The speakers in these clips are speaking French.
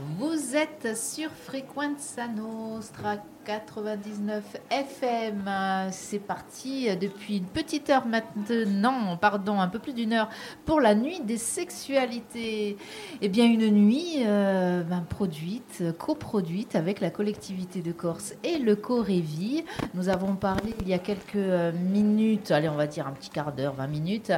Vous êtes sur Frequenza Nostra 99 FM. C'est parti depuis une petite heure maintenant, pardon, un peu plus d'une heure, pour la nuit des sexualités. Eh bien, une nuit euh, ben, produite, coproduite avec la collectivité de Corse et le Corévi. Nous avons parlé il y a quelques euh, minutes, allez, on va dire un petit quart d'heure, 20 minutes,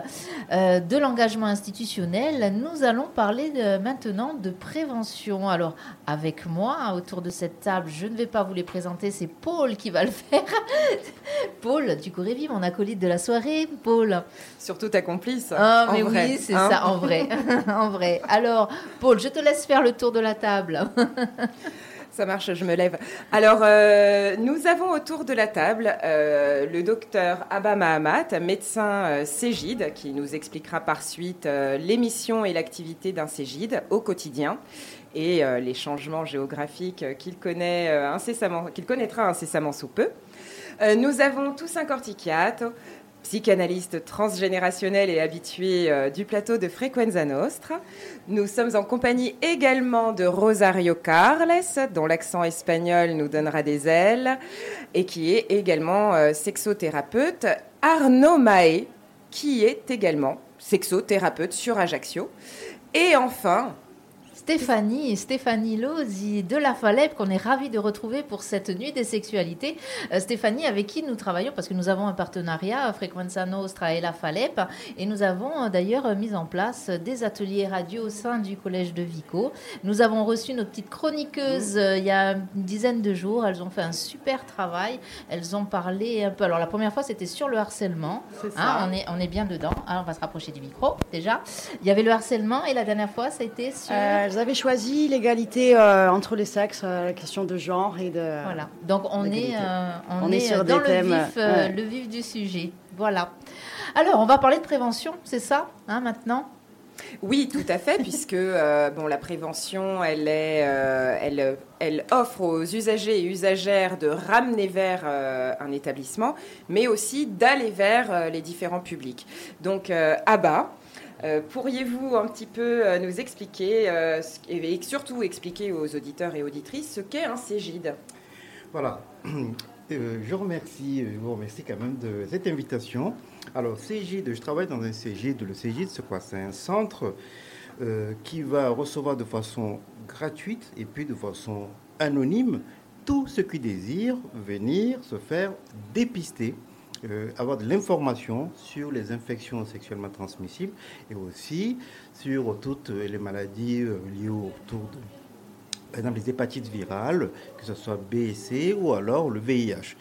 euh, de l'engagement institutionnel. Nous allons parler maintenant de prévention. Alors, avec moi, autour de cette table, je ne vais pas vous les présenter c'est Paul qui va le faire. Paul, tu courais vivre, mon acolyte de la soirée, Paul. Surtout ta complice. Ah, mais oui, c'est hein. ça, en vrai. en vrai. Alors, Paul, je te laisse faire le tour de la table. Ça marche, je me lève. Alors, euh, nous avons autour de la table euh, le docteur Abba Mahamat, médecin euh, Cégide, qui nous expliquera par suite l'émission et l'activité d'un Cégide au quotidien et euh, les changements géographiques qu'il connaît euh, incessamment, qu'il connaîtra incessamment sous peu. Euh, nous avons tous un cortichiato, psychanalyste transgénérationnel et habitué du plateau de Frequenza Nostra. Nous sommes en compagnie également de Rosario Carles, dont l'accent espagnol nous donnera des ailes, et qui est également sexothérapeute. Arnaud Mahé, qui est également sexothérapeute sur Ajaccio. Et enfin, Stéphanie, Stéphanie Lozi de la Falep, qu'on est ravis de retrouver pour cette nuit des sexualités. Euh, Stéphanie, avec qui nous travaillons, parce que nous avons un partenariat, Frequenza Nostra et la Falep, et nous avons euh, d'ailleurs mis en place des ateliers radio au sein du collège de Vico. Nous avons reçu nos petites chroniqueuses euh, il y a une dizaine de jours. Elles ont fait un super travail. Elles ont parlé un peu. Alors, la première fois, c'était sur le harcèlement. Hein, on, est, on est bien dedans. Alors, on va se rapprocher du micro, déjà. Il y avait le harcèlement, et la dernière fois, a été Vous avez choisi l'égalité euh, entre les sexes, euh, la question de genre et de. Voilà. Donc on est, euh, on, est, sur dans le, vif, le vif du sujet. Voilà. Alors on va parler de prévention, c'est ça, hein, maintenant? Oui, tout à fait, puisque bon, la prévention, elle, est, elle, elle, offre aux usagers et usagères de ramener vers un établissement, mais aussi d'aller vers les différents publics. Donc, à bas, euh, pourriez-vous un petit peu euh, nous expliquer euh, et surtout expliquer aux auditeurs et auditrices ce qu'est un Cégide? Voilà. je remercie, je vous remercie quand même de cette invitation. Alors, Cégide, je travaille dans un Cégide. Le Cégide, c'est quoi? C'est un centre qui va recevoir de façon gratuite et puis de façon anonyme tout ce qui désire venir se faire dépister euh, avoir de l'information sur les infections sexuellement transmissibles et aussi sur toutes les maladies euh, liées autour de, par exemple, les hépatites virales, que ce soit B et C ou alors le VIH.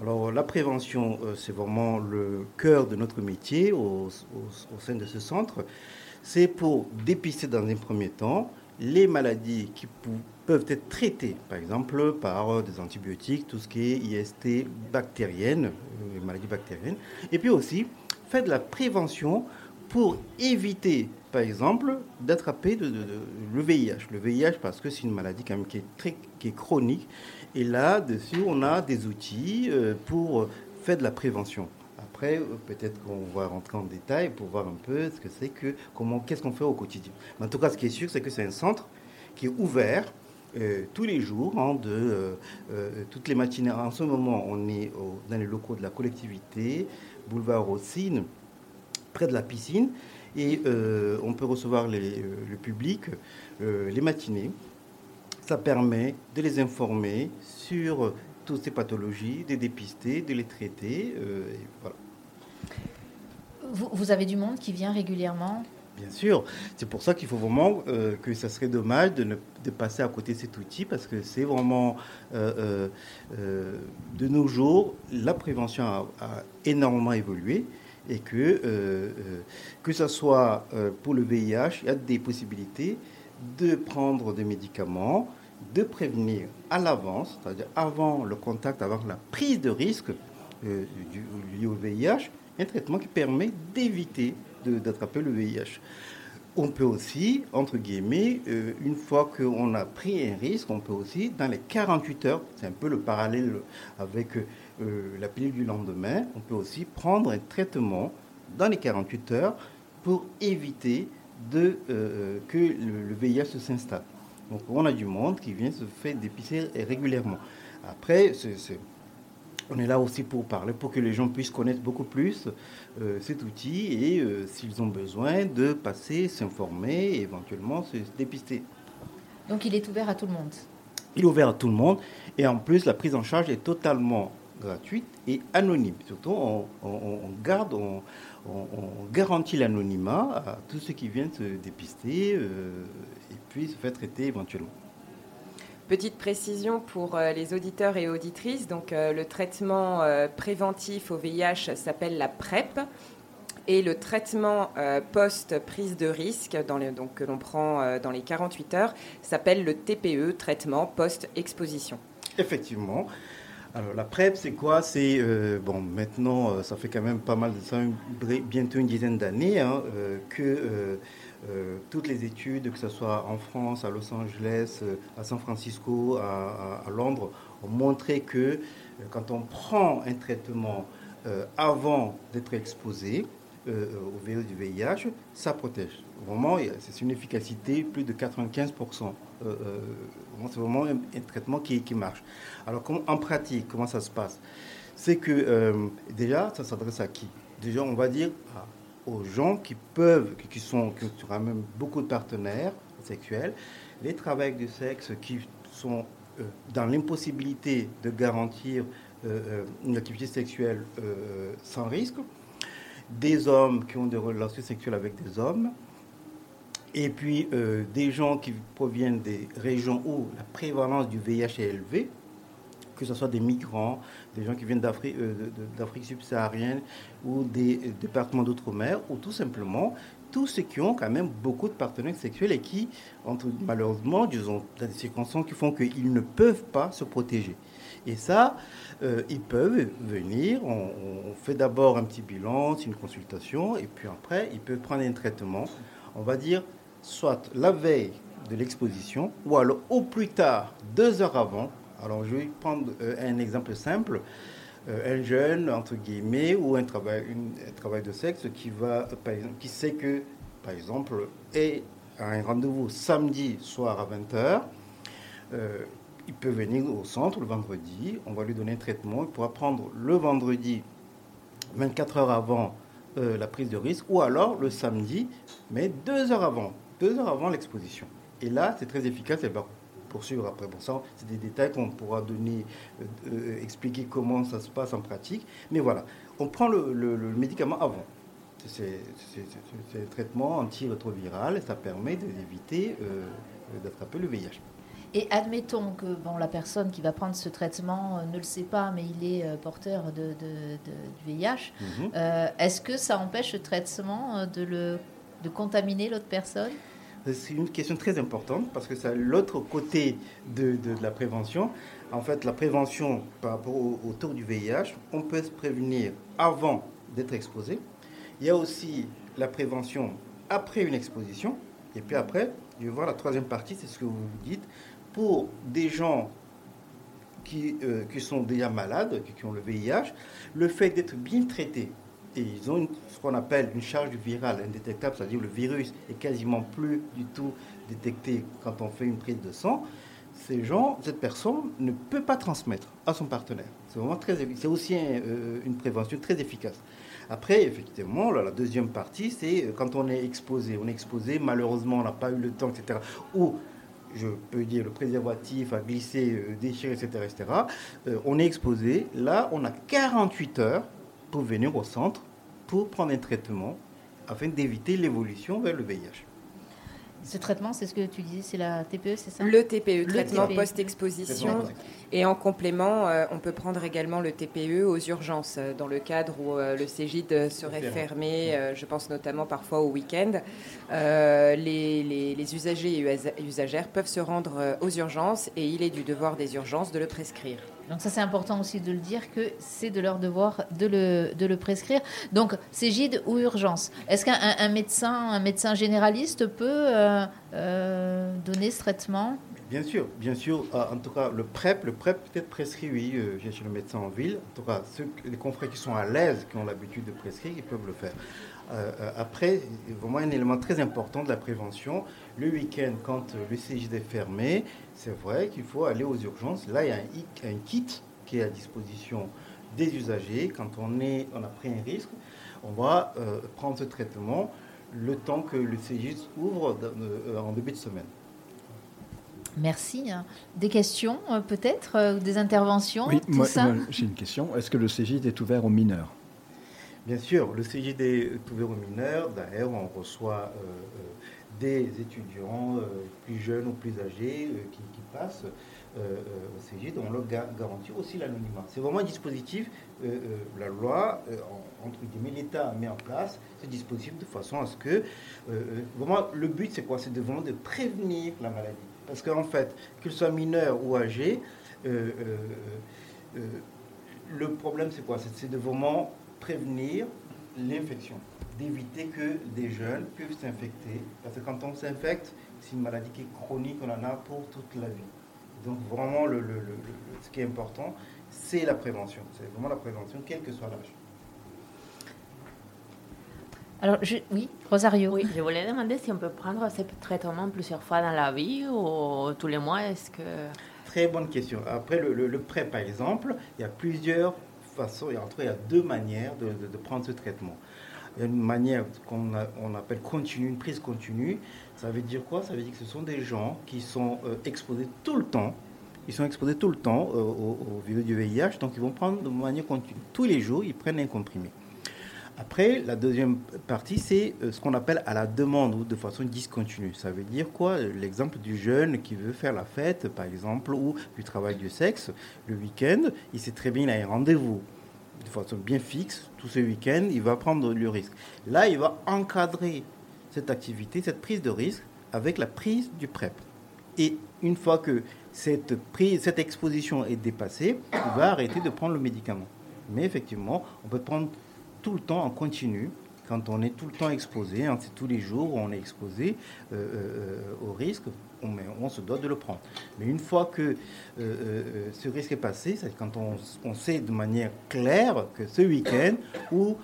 Alors la prévention, euh, c'est vraiment le cœur de notre métier au, au sein de ce centre. C'est pour dépister dans un premier temps les maladies qui peuvent être traitées, par exemple par des antibiotiques, tout ce qui est IST bactérienne, euh, les maladies bactériennes, et puis aussi faire de la prévention pour éviter, par exemple, d'attraper le VIH. Le VIH parce que c'est une maladie quand même qui est, très, qui est chronique, et là-dessus, on a des outils euh, pour faire de la prévention. Après, peut-être qu'on va rentrer en détail pour voir un peu ce que c'est que, comment, qu'est-ce qu'on fait au quotidien. En tout cas, ce qui est sûr, c'est que c'est un centre qui est ouvert euh, tous les jours, hein, de euh, euh, toutes les matinées. En ce moment, on est dans les locaux de la collectivité, boulevard Rossine, près de la piscine, et on peut recevoir le public les matinées. Ça permet de les informer sur toutes ces pathologies, de les dépister, de les traiter. Voilà. Vous, avez du monde qui vient régulièrement? Bien sûr, c'est pour ça qu'il faut vraiment euh, que ça serait dommage de, passer à côté de cet outil parce que c'est vraiment euh, euh, de nos jours la prévention a, énormément évolué et que que ce soit pour le VIH, il y a des possibilités de prendre des médicaments, de prévenir à l'avance, c'est-à-dire avant le contact, avant la prise de risque lié au VIH, un traitement qui permet d'éviter d'attraper le VIH. On peut aussi, entre guillemets, euh, une fois qu'on a pris un risque, on peut aussi, dans les 48 heures, c'est un peu le parallèle avec euh, la pilule du lendemain, on peut aussi prendre un traitement dans les 48 heures pour éviter euh, que le, VIH s'installe. Donc on a du monde qui vient se faire dépister régulièrement. Après, on est là aussi pour parler, pour que les gens puissent connaître beaucoup plus euh, cet outil et euh, s'ils ont besoin de passer, s'informer et éventuellement se dépister. Donc il est ouvert à tout le monde Il est ouvert à tout le monde et en plus la prise en charge est totalement gratuite et anonyme. Surtout on, garde, on, garantit l'anonymat à tous ceux qui viennent se dépister euh, et puis se faire traiter éventuellement. Petite précision pour euh, les auditeurs et auditrices. Donc, euh, le traitement euh, préventif au VIH s'appelle la PrEP et le traitement post-prise de risque que l'on prend dans les 48 heures s'appelle le TPE, traitement post-exposition. Effectivement. Alors la PrEP, c'est quoi? C'est bon, maintenant, ça fait quand même pas mal de ça, bientôt une dizaine d'années, hein, que toutes les études, que ce soit en France, à Los Angeles, euh, à San Francisco, à, Londres, ont montré que euh, quand on prend un traitement avant d'être exposé au virus du VIH, ça protège. Vraiment, c'est une efficacité plus de 95%. c'est vraiment un, traitement qui, qui, marche. Alors, en pratique, comment ça se passe? C'est que déjà, ça s'adresse à qui? Déjà, on va dire aux gens qui peuvent, qui sont, qui ont même beaucoup de partenaires sexuels, les travailleurs du sexe qui sont euh, dans l'impossibilité de garantir euh, euh, une activité sexuelle sans risque, des hommes qui ont des relations sexuelles avec des hommes, et puis des gens qui proviennent des régions où la prévalence du VIH est élevée, que ce soit des migrants, des gens qui viennent d'Afrique, euh, d'Afrique subsaharienne ou des départements d'outre-mer, ou tout simplement tous ceux qui ont quand même beaucoup de partenaires sexuels et qui, malheureusement, disons, dans des circonstances qui font qu'ils ne peuvent pas se protéger. Et ça, euh, ils peuvent venir, on, on fait d'abord un petit bilan, c'est une consultation, et puis après, ils peuvent prendre un traitement, on va dire, soit la veille de l'exposition, ou alors au plus tard, deux heures avant, alors, je vais prendre euh, un exemple simple. Euh, un jeune, entre guillemets, ou un travail, de sexe qui, va, par exemple, qui sait que, par exemple, est à un rendez-vous samedi soir à 20h, euh, il peut venir au centre le vendredi, on va lui donner un traitement, il pourra prendre le vendredi 24 heures avant la prise de risque, ou alors le samedi, mais deux heures avant, deux heures avant l'exposition. Et là, c'est très efficace, poursuivre après. Bon, ça, c'est des détails qu'on pourra donner, euh, euh, expliquer comment ça se passe en pratique. Mais voilà, on prend le, médicament avant. C'est un traitement antirétroviral et ça permet d'éviter euh, d'attraper le VIH. Et admettons que bon, la personne qui va prendre ce traitement ne le sait pas, mais il est porteur de, du VIH. Mhm. Est-ce que ça empêche le traitement de, le, de contaminer l'autre personne? C'est une question très importante parce que c'est l'autre côté de, la prévention. En fait, la prévention par rapport au, tour du VIH, on peut se prévenir avant d'être exposé. Il y a aussi la prévention après une exposition. Et puis après, je vais voir la troisième partie, c'est ce que vous dites. Pour des gens qui, euh, qui sont déjà malades, qui ont le VIH, le fait d'être bien traité et ils ont ce qu'on appelle une charge virale indétectable, c'est-à-dire le virus est quasiment plus du tout détecté quand on fait une prise de sang. Ces gens, cette personne ne peut pas transmettre à son partenaire. C'est vraiment très, c'est aussi euh, une prévention très efficace. Après, effectivement, la deuxième partie, c'est euh, quand on est exposé. On est exposé, malheureusement, on n'a pas eu le temps, etc. Ou je peux dire le préservatif a glissé, euh, déchiré, etc., etc. on est exposé. Là, on a 48 heures pour venir au centre pour prendre un traitement afin d'éviter l'évolution vers le VIH. Ce traitement, c'est ce que tu disais, c'est la TPE, c'est ça? Le TPE, traitement post-exposition. Et en complément, euh, on peut prendre également le TPE aux urgences, euh, dans le cadre où euh, le Cégide serait fermé, je pense notamment parfois au week-end. Les, les, usagers et usagères peuvent se rendre aux urgences et il est du devoir des urgences de le prescrire. Donc ça c'est important aussi de le dire que c'est de leur devoir de le, prescrire. Donc Cégide ou urgence. Est-ce qu'un médecin, un médecin généraliste peut donner ce traitement? Bien sûr, bien sûr. Ah, en tout cas, le PrEP, le PrEP peut être prescrit, oui, euh, chez le médecin en ville. En tout cas, ceux, les confrères qui sont à l'aise, qui ont l'habitude de prescrire, ils peuvent le faire. après, vraiment un élément très important de la prévention, le week-end, quand le CGD est fermé, c'est vrai qu'il faut aller aux urgences. Là, il y a un, kit qui est à disposition des usagers. Quand on, est, on a pris un risque, on va euh, prendre ce traitement le temps que le CGIS ouvre euh, en début de semaine. Merci. Des questions euh, peut-être Des interventions Oui, moi, j'ai une question. Est-ce que le CGID est ouvert aux mineurs? Bien sûr, le CGID est ouvert aux mineurs. D'ailleurs, on reçoit des étudiants plus jeunes ou plus âgés qui, qui, passent au CGID. On leur garantit aussi l'anonymat. C'est vraiment un dispositif euh, euh, la loi, euh, entre guillemets, l'État met en place ce dispositif de façon à ce que, vraiment, le but c'est quoi? C'est de vraiment de prévenir la maladie. Parce qu'en fait, qu'il soit mineur ou âgé, le problème c'est quoi? C'est de vraiment prévenir l'infection, d'éviter que des jeunes puissent s'infecter. Parce que quand on s'infecte, c'est une maladie qui est chronique, on en a pour toute la vie. Donc vraiment, ce qui est important, c'est la prévention. C'est vraiment la prévention, quel que soit l'âge. Alors, oui, Rosario. Oui, je voulais demander si on peut prendre ce traitement plusieurs fois dans la vie ou tous les mois. Est-ce que Très bonne question. Après le, le, prêt, par exemple, il y a plusieurs façons, il y a, il y a deux manières de, de, prendre ce traitement. Il y a une manière qu'on on appelle continue, une prise continue. Ça veut dire quoi? Ça veut dire que ce sont des gens qui sont euh, exposés tout le temps ils sont exposés tout le temps euh, au, virus du VIH, donc ils vont prendre de manière continue. Tous les jours, ils prennent un comprimé. Après, la deuxième partie, c'est euh, ce qu'on appelle à la demande ou de façon discontinue. Ça veut dire quoi? L'exemple du jeune qui veut faire la fête, par exemple, ou du travail du sexe, le week-end, il sait très bien, il a un rendez-vous de façon bien fixe, tout ce week-end, il va prendre le risque. Là, il va encadrer cette activité, cette prise de risque, avec la prise du PrEP. Et une fois que cette, prise, cette exposition est dépassée, il va arrêter de prendre le médicament. Mais effectivement, on peut prendre tout le temps en continu. Quand on est tout le temps exposé, hein, c'est tous les jours où on est exposé euh, euh, au risque, on, se doit de le prendre. Mais une fois que euh, ce risque est passé, c'est quand on, on, sait de manière claire que ce week-end ou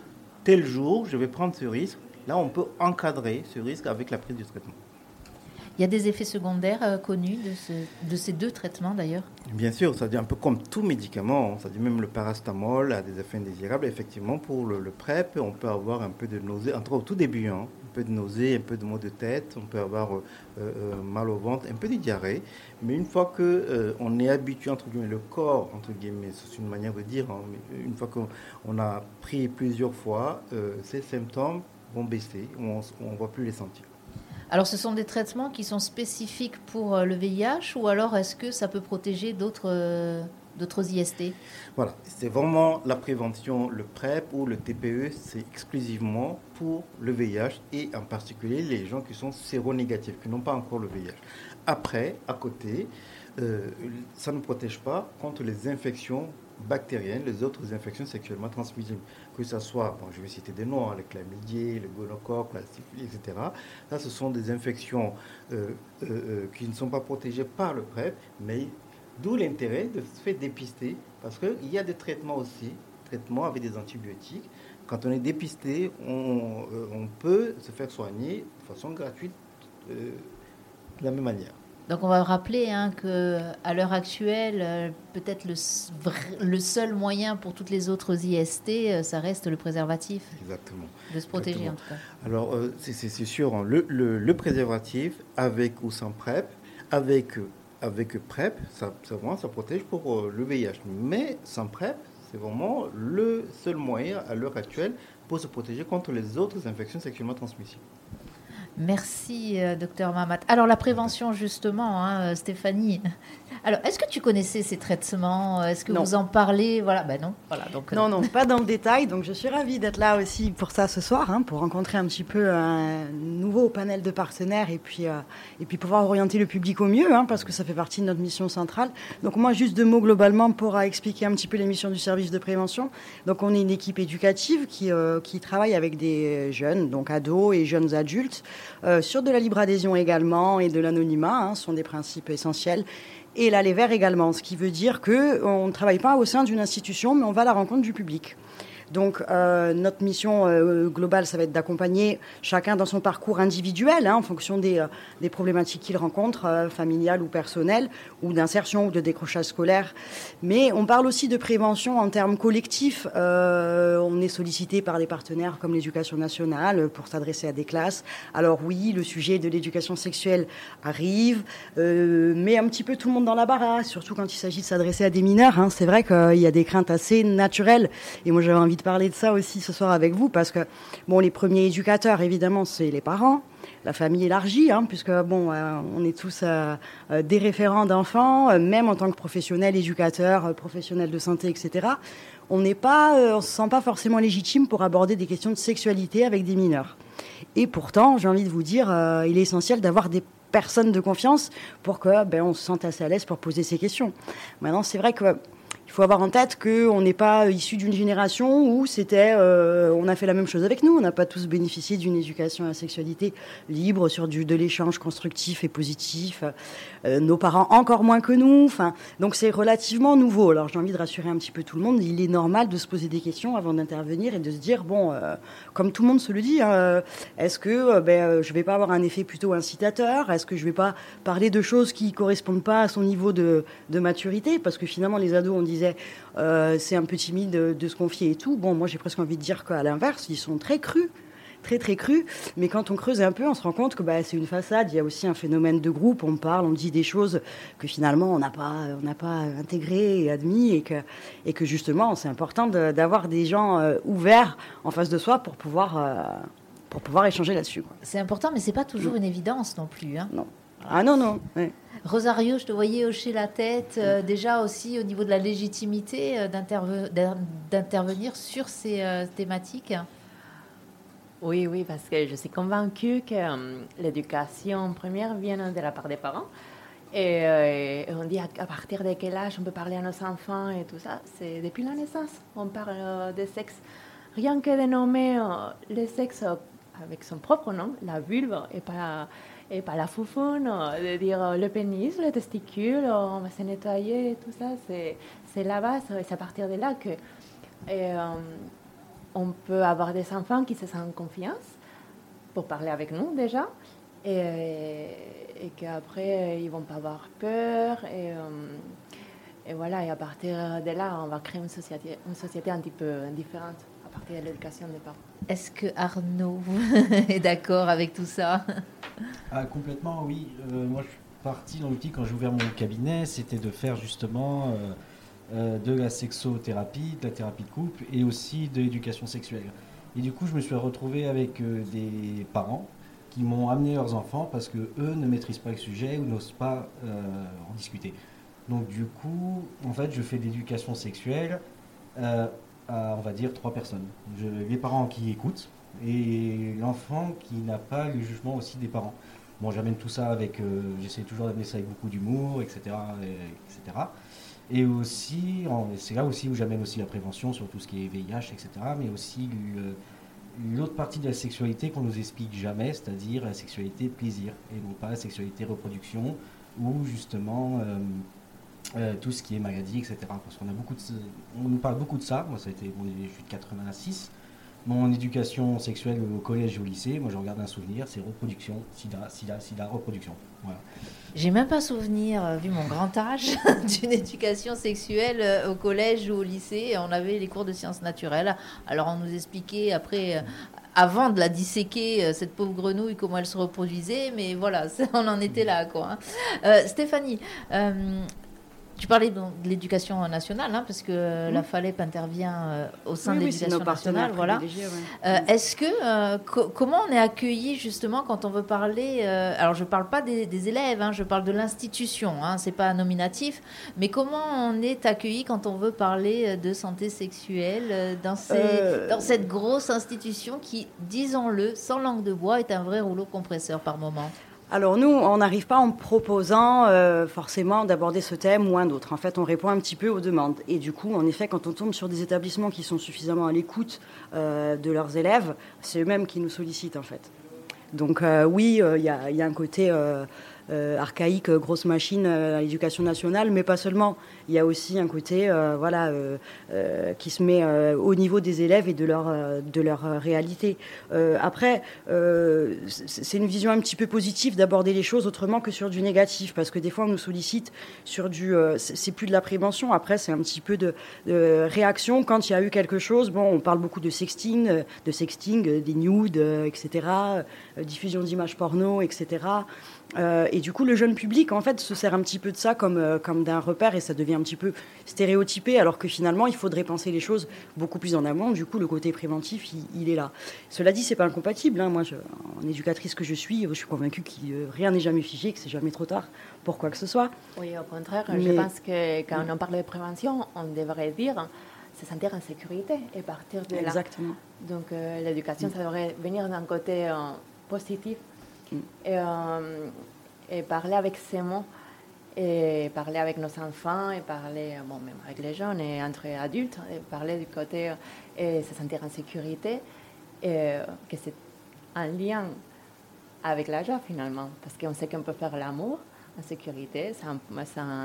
tel jour, je vais prendre ce risque, là on peut encadrer ce risque avec la prise du traitement. Il y a des effets secondaires euh, connus de, ces deux traitements d'ailleurs? Bien sûr, ça dit un peu comme tout médicament, ça dit même le parastamol a des effets indésirables. Effectivement, pour le, PrEP, on peut avoir un peu de nausée, entre au tout début, hein, un peu de nausée, un peu de maux de tête, on peut avoir euh, euh, mal au ventre, un peu de diarrhée. Mais une fois que on est habitué, entre guillemets, le corps, entre guillemets, c'est une manière de dire, hein, une fois qu'on a pris plusieurs fois, ces symptômes vont baisser, on ne va plus les sentir. Alors, ce sont des traitements qui sont spécifiques pour euh, le VIH ou alors est-ce que ça peut protéger d'autres euh, IST Voilà, c'est vraiment la prévention, le PrEP ou le TPE, c'est exclusivement pour le VIH et en particulier les gens qui sont séronégatifs, qui n'ont pas encore le VIH. Après, à côté, euh, ça ne protège pas contre les infections bactériennes, les autres infections sexuellement transmissibles, que ce soit, bon, je vais citer des noms, hein, le chlamydia, le gonocoque, etc. Là, ce sont des infections euh, euh, euh, qui ne sont pas protégées par le PrEP, mais d'où l'intérêt de se faire dépister, parce qu'il y a des traitements aussi, traitements avec des antibiotiques. Quand on est dépisté, on peut se faire soigner de façon gratuite de la même manière. Donc on va rappeler hein, que à l'heure actuelle, euh, peut-être le, le, seul moyen pour toutes les autres IST, euh, ça reste le préservatif. Exactement. De se protéger en tout cas. Alors euh, c'est sûr, hein. le, le, préservatif avec ou sans PrEP, avec avec PrEP, ça, ça, vraiment, ça protège pour le VIH. Mais sans PrEP, c'est vraiment le seul moyen à l'heure actuelle pour se protéger contre les autres infections sexuellement transmissibles. Merci, euh, docteur Mamat. Alors, la prévention, justement, hein, euh, Stéphanie. Alors, est-ce que tu connaissais ces traitements? Est-ce que vous en parlez? Voilà, ben non. Voilà, donc, non, non, pas dans le détail. Donc, je suis ravie d'être là aussi pour ça ce soir, hein, pour rencontrer un petit peu un nouveau panel de partenaires et puis, euh, et puis pouvoir orienter le public au mieux, hein, parce que ça fait partie de notre mission centrale. Donc, moi, juste deux mots globalement pour expliquer un petit peu les missions du service de prévention. Donc, on est une équipe éducative qui, qui travaille avec des jeunes, donc ados et jeunes adultes. Euh, sur de la libre adhésion également et de l'anonymat, hein, sont des principes essentiels. Et l'aller vers également, ce qui veut dire qu'on ne travaille pas au sein d'une institution, mais on va à la rencontre du public. Donc notre mission globale, ça va être d'accompagner chacun dans son parcours individuel, hein, en fonction des, des problématiques qu'il rencontre, familiales ou personnelles, ou d'insertion ou de décrochage scolaire. Mais on parle aussi de prévention en termes collectifs. on est sollicité par des partenaires comme l'éducation nationale pour s'adresser à des classes. Alors oui, le sujet de l'éducation sexuelle arrive, euh, met un petit peu tout le monde dans la baraque, surtout quand il s'agit de s'adresser à des mineurs. Hein. C'est vrai qu'il y a des craintes assez naturelles. Et moi, j'avais envie de parler de ça aussi ce soir avec vous, parce que bon, les premiers éducateurs, évidemment, c'est les parents la famille élargie, hein, puisque bon, euh, on est tous euh, des référents d'enfants, même en tant que professionnels, éducateurs, professionnels de santé, etc. On n'est pas, on se sent pas forcément légitime pour aborder des questions de sexualité avec des mineurs. Et pourtant, j'ai envie de vous dire, euh, il est essentiel d'avoir des personnes de confiance pour que ben, on se sente assez à l'aise pour poser ces questions. Maintenant, c'est vrai que faut avoir en tête qu'on n'est pas issu d'une génération où c'était, euh, on a fait la même chose avec nous. On n'a pas tous bénéficié d'une éducation à la sexualité libre sur du, de l'échange constructif et positif. Euh, nos parents encore moins que nous. Enfin, donc c'est relativement nouveau. Alors j'ai envie de rassurer un petit peu tout le monde. Il est normal de se poser des questions avant d'intervenir et de se dire bon, euh, comme tout le monde se le dit, hein, est-ce que ben, je vais pas avoir un effet plutôt incitateur? Est-ce que je vais pas parler de choses qui correspondent pas à son niveau de, de maturité? Parce que finalement les ados, on disait euh, c'est un peu timide de, se confier et tout. Bon, moi j'ai presque envie de dire qu'à l'inverse, ils sont très crus très très crus. Mais quand on creuse un peu, on se rend compte que bah, c'est une façade. Il y a aussi un phénomène de groupe. On parle, on dit des choses que finalement on n'a pas, on n'a pas intégrées et admis, et que, et que justement c'est important d'avoir des gens euh, ouverts en face de soi pour pouvoir, euh, pour pouvoir échanger là-dessus. C'est important, mais c'est pas toujours une évidence non plus. Hein. Non. Ah non non. Rosario, je te voyais hocher la tête, euh, déjà aussi au niveau de la légitimité euh, d'intervenir sur ces euh, thématiques. Oui, oui, parce que je suis convaincue que l'éducation première vient de la part des parents. Et, on dit à, partir de quel âge on peut parler à nos enfants et tout ça. C'est depuis la naissance. On parle de sexe. Rien que de nommer le sexe avec son propre nom, la vulve, et pas et pas la foufoune, de dire euh, le pénis, les testicules, on va se nettoyer, tout ça, c'est la base. Et c'est à partir de là que euh, on peut avoir des enfants qui se sentent confiance pour parler avec nous déjà, et, et qu'après ils vont pas avoir peur. Et, euh, et voilà, et à partir de là, on va créer une société, une société un petit peu différente partir de l'éducation des parents. Est-ce que Arnaud est d'accord avec tout ça? Ah, Complètement, oui. Euh, moi, je suis parti dans l'outil quand j'ai ouvert mon cabinet, c'était de faire justement euh, euh, de la sexothérapie, de la thérapie de couple et aussi de l'éducation sexuelle. Et du coup, je me suis retrouvé avec des parents qui m'ont amené leurs enfants parce que eux ne maîtrisent pas le sujet ou n'osent pas en discuter. Donc du coup, en fait, je fais de l'éducation sexuelle à, on va dire, trois personnes. les parents qui écoutent, et l'enfant qui n'a pas le jugement aussi des parents. Bon, j'amène tout ça avec, euh, j'essaie toujours d'amener ça avec beaucoup d'humour, etc., etc. Et aussi, c'est là aussi où j'amène aussi la prévention sur tout ce qui est VIH, etc., mais aussi l'autre partie de la sexualité qu'on nous explique jamais, c'est-à-dire la sexualité plaisir, et non pas la sexualité reproduction, ou justement euh, euh, tout ce qui est maladie, etc. Parce qu'on a beaucoup on nous parle beaucoup de ça. Moi, ça a été, je suis de 86. Mon éducation sexuelle au collège et au lycée, moi je regarde un souvenir, c'est reproduction, sida, sida, sida, reproduction. Voilà. J'ai même pas souvenir, euh, vu mon grand âge, d'une éducation sexuelle euh, au collège ou au lycée. On avait les cours de sciences naturelles. Alors on nous expliquait après, avant de la disséquer, cette pauvre grenouille, comment elle se reproduisait. Mais voilà, on en était là, quoi. Hein. Stéphanie, tu parlais de l'éducation nationale, hein, parce que la FALEP intervient euh, au sein de l'éducation nationale. Voilà. Euh, est-ce que euh, comment on est accueilli justement quand on veut parler Alors je ne parle pas des, élèves, hein, je parle de l'institution. Hein, c'est pas nominatif, mais comment on est accueilli quand on veut parler de santé sexuelle dans, dans cette grosse institution qui, disons-le, sans langue de bois, est un vrai rouleau compresseur par moment? Alors nous, on n'arrive pas en proposant euh, forcément d'aborder ce thème ou un autre. En fait, on répond un petit peu aux demandes. Et du coup, en effet, quand on tombe sur des établissements qui sont suffisamment à l'écoute euh, de leurs élèves, c'est eux-mêmes qui nous sollicitent en fait. Donc euh, oui, il y, a un côté archaïque, grosse machine à l'éducation nationale, mais pas seulement. Il y a aussi un côté voilà, qui se met au niveau des élèves et de leur, de leur réalité. après, c'est une vision un petit peu positive d'aborder les choses autrement que sur du négatif, parce que des fois on nous sollicite sur du... c'est plus de la prévention, après c'est un petit peu de, réaction quand il y a eu quelque chose. Bon, on parle beaucoup de sexting, de sexting, des nudes, etc., diffusion d'images porno, etc. Euh, et du coup, le jeune public, en fait, se sert un petit peu de ça comme, euh, comme d'un repère et ça devient un petit peu stéréotypé, alors que finalement, il faudrait penser les choses beaucoup plus en amont. Du coup, le côté préventif, il, est là. Cela dit, c'est pas incompatible. Hein. Moi, en éducatrice que je suis, je suis convaincue que euh, rien n'est jamais figé, que c'est jamais trop tard pour quoi que ce soit. Oui, au contraire, je pense que quand on parle de prévention, on devrait dire se sentir en sécurité et partir de là. Exactement. Donc, l'éducation, ça devrait venir d'un côté positif euh, et, parler avec ces mots, et parler avec nos enfants, et parler, bon, même avec les jeunes et entre adultes, et parler du côté et se sentir en sécurité, et que c'est un lien avec la joie finalement, parce qu'on sait qu'on peut faire l'amour en sécurité, sans,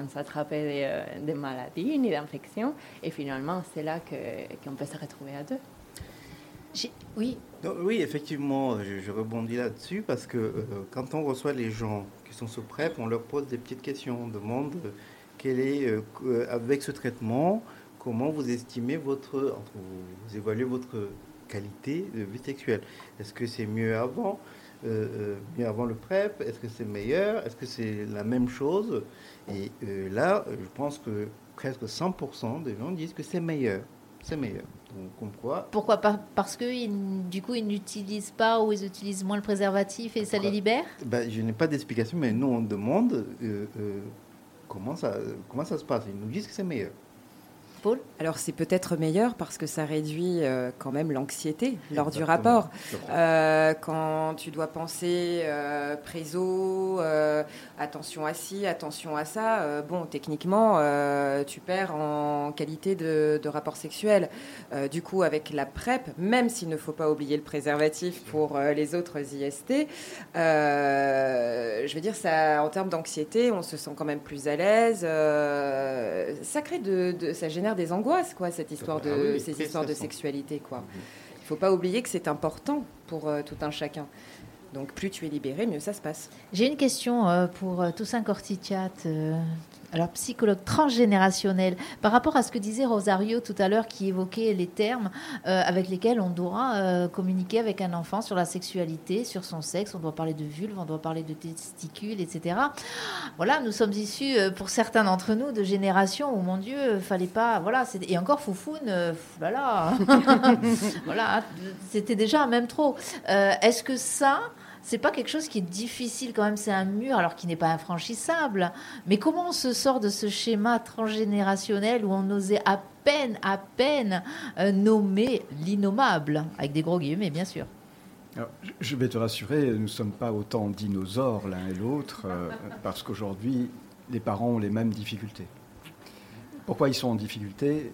s'attraper euh, des, maladies ni d'infections, et finalement c'est là qu'on peut se retrouver à deux. Oui. oui, effectivement, je, rebondis là-dessus parce que euh, quand on reçoit les gens qui sont sous PrEP, on leur pose des petites questions. On demande euh, quel est, euh, avec ce traitement, comment vous estimez votre, vous évaluez votre qualité de vie sexuelle? Est-ce que c'est mieux avant, mieux avant le PrEP? Est-ce que c'est meilleur? Est-ce que c'est la même chose? Et là, je pense que presque 100% des gens disent que c'est meilleur. C'est meilleur. Pourquoi Parce que du coup, ils n'utilisent pas ou ils utilisent moins le préservatif et ça les libère? ben, Je n'ai pas d'explication, mais nous, on demande euh, euh, comment, ça, comment ça se passe? Ils nous disent que c'est meilleur. Alors c'est peut-être meilleur parce que ça réduit euh, quand même l'anxiété lors du rapport. Euh, quand tu dois penser euh, préso, attention à ci, attention à ça, bon, techniquement, tu perds en qualité de, rapport sexuel. du coup, avec la PrEP, même s'il ne faut pas oublier le préservatif pour les autres IST, je veux dire, ça, en termes d'anxiété, on se sent quand même plus à l'aise. ça crée de, ça génère des angoisses, quoi, cette histoire de, ah ces histoires de sexualité, quoi. Il faut pas oublier que c'est important pour euh, tout un chacun. Donc plus tu es libéré, mieux ça se passe. J'ai une question euh, pour euh, Toussaint Corticiat, alors psychologue transgénérationnel, par rapport à ce que disait Rosario tout à l'heure, qui évoquait les termes avec lesquels on doit communiquer avec un enfant sur la sexualité, sur son sexe. On doit parler de vulve, on doit parler de testicules, etc. Voilà, nous sommes issus, pour certains d'entre nous, de générations où, mon Dieu, fallait pas. Voilà, et encore foufoune, voilà, voilà, c'était déjà même trop. Est-ce que ça c'est pas quelque chose qui est difficile quand même, c'est un mur alors qui n'est pas infranchissable. Mais comment on se sort de ce schéma transgénérationnel où on osait à peine, à peine euh, nommer l'innommable, avec des gros guillemets bien sûr je vais te rassurer, nous ne sommes pas autant dinosaures l'un et l'autre, euh, parce qu'aujourd'hui, les parents ont les mêmes difficultés. Pourquoi ils sont en difficulté?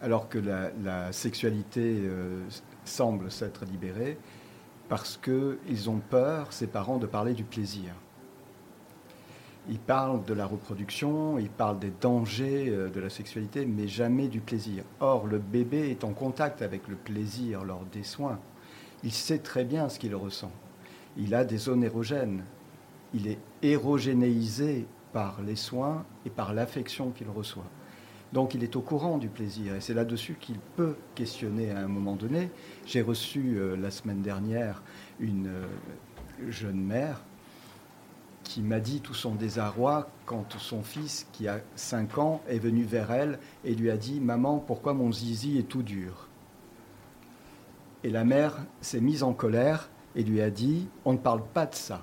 Alors que la, sexualité euh, semble s'être libérée parce qu'ils ont peur, ces parents, de parler du plaisir. Ils parlent de la reproduction, ils parlent des dangers euh, de la sexualité, mais jamais du plaisir. Or, le bébé est en contact avec le plaisir lors des soins. Il sait très bien ce qu'il ressent. Il a des zones érogènes. Il est érogénéisé par les soins et par l'affection qu'il reçoit. Donc il est au courant du plaisir et c'est là-dessus qu'il peut questionner à un moment donné. J'ai reçu euh, la semaine dernière une euh, jeune mère qui m'a dit tout son désarroi quand son fils, qui a 5 ans, est venu vers elle et lui a dit Maman, pourquoi mon zizi est tout dur? Et la mère s'est mise en colère et lui a dit On ne parle pas de ça.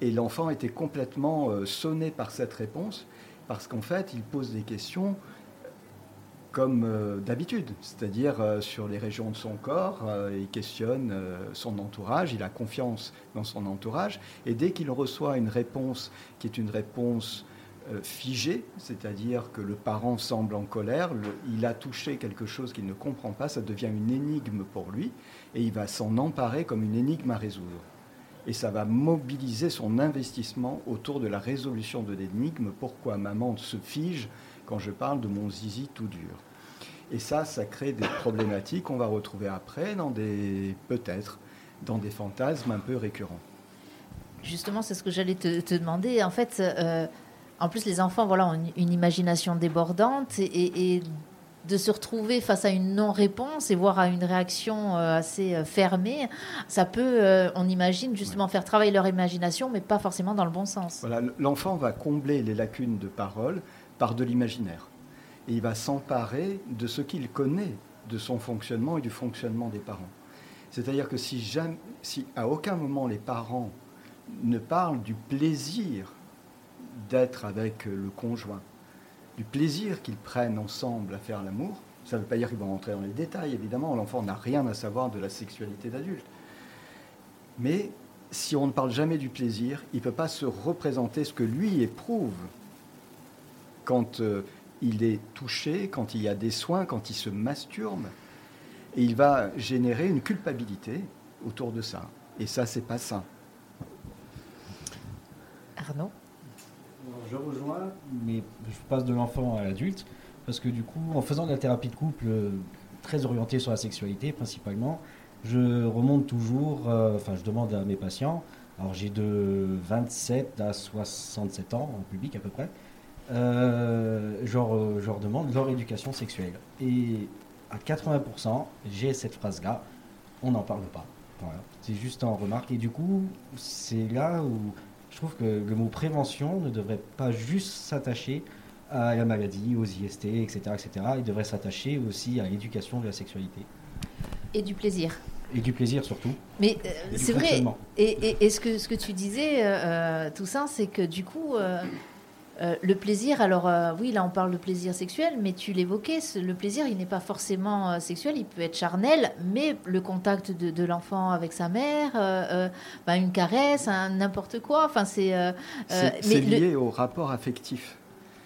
Et l'enfant était complètement euh, sonné par cette réponse parce qu'en fait, il pose des questions comme euh, d'habitude, c'est-à-dire euh, sur les régions de son corps, euh, il questionne son entourage, il a confiance dans son entourage, et dès qu'il reçoit une réponse qui est une réponse figée, c'est-à-dire que le parent semble en colère, il a touché quelque chose qu'il ne comprend pas, ça devient une énigme pour lui, et il va s'en emparer comme une énigme à résoudre. Et ça va mobiliser son investissement autour de la résolution de l'énigme. Pourquoi maman se fige quand je parle de mon zizi tout dur Et ça, ça crée des problématiques qu'on va retrouver après dans des peut-être dans des fantasmes un peu récurrents. Justement, c'est ce que j'allais te, demander. En fait, euh, en plus, les enfants voilà, ont une, imagination débordante et, de se retrouver face à une non-réponse et voir à une réaction euh, assez euh, fermée, ça peut, on imagine, justement faire travailler leur imagination, mais pas forcément dans le bon sens. Voilà, l'enfant va combler les lacunes de parole par de l'imaginaire. Et il va s'emparer de ce qu'il connaît de son fonctionnement et du fonctionnement des parents. C'est-à-dire que si, jamais, si à aucun moment les parents ne parlent du plaisir d'être avec le conjoint, du plaisir qu'ils prennent ensemble à faire l'amour, ça ne veut pas dire qu'ils vont rentrer dans les détails, évidemment, l'enfant n'a rien à savoir de la sexualité d'adulte. Mais si on ne parle jamais du plaisir, il ne peut pas se représenter ce que lui éprouve quand euh, il est touché, quand il y a des soins, quand il se masturbe. Et il va générer une culpabilité autour de ça. Et ça, c'est pas sain. Arnaud? Je rejoins, mais je passe de l'enfant à l'adulte, parce que du coup, en faisant de la thérapie de couple euh, très orientée sur la sexualité principalement, je remonte toujours, euh, enfin je demande à mes patients, alors j'ai de 27 à 67 ans en public à peu près, euh, je, leur, demande leur éducation sexuelle. Et à 80%, j'ai cette phrase-là, on n'en parle pas. C'est juste en remarque. Et du coup, c'est là où je trouve que le mot prévention ne devrait pas juste s'attacher à la maladie, aux IST, etc. etc. Il devrait s'attacher aussi à l'éducation de la sexualité. Et du plaisir. Et du plaisir surtout. Mais euh, c'est vrai. Et, et, ce, que, ce que tu disais, euh, euh, tout ça, c'est que du coup, euh, le plaisir, alors euh, oui, là on parle de plaisir sexuel, mais tu l'évoquais, le plaisir il n'est pas forcément euh, sexuel, il peut être charnel, mais le contact de, l'enfant avec sa mère, bah, une caresse, n'importe quoi, enfin c'est... c'est lié au rapport affectif.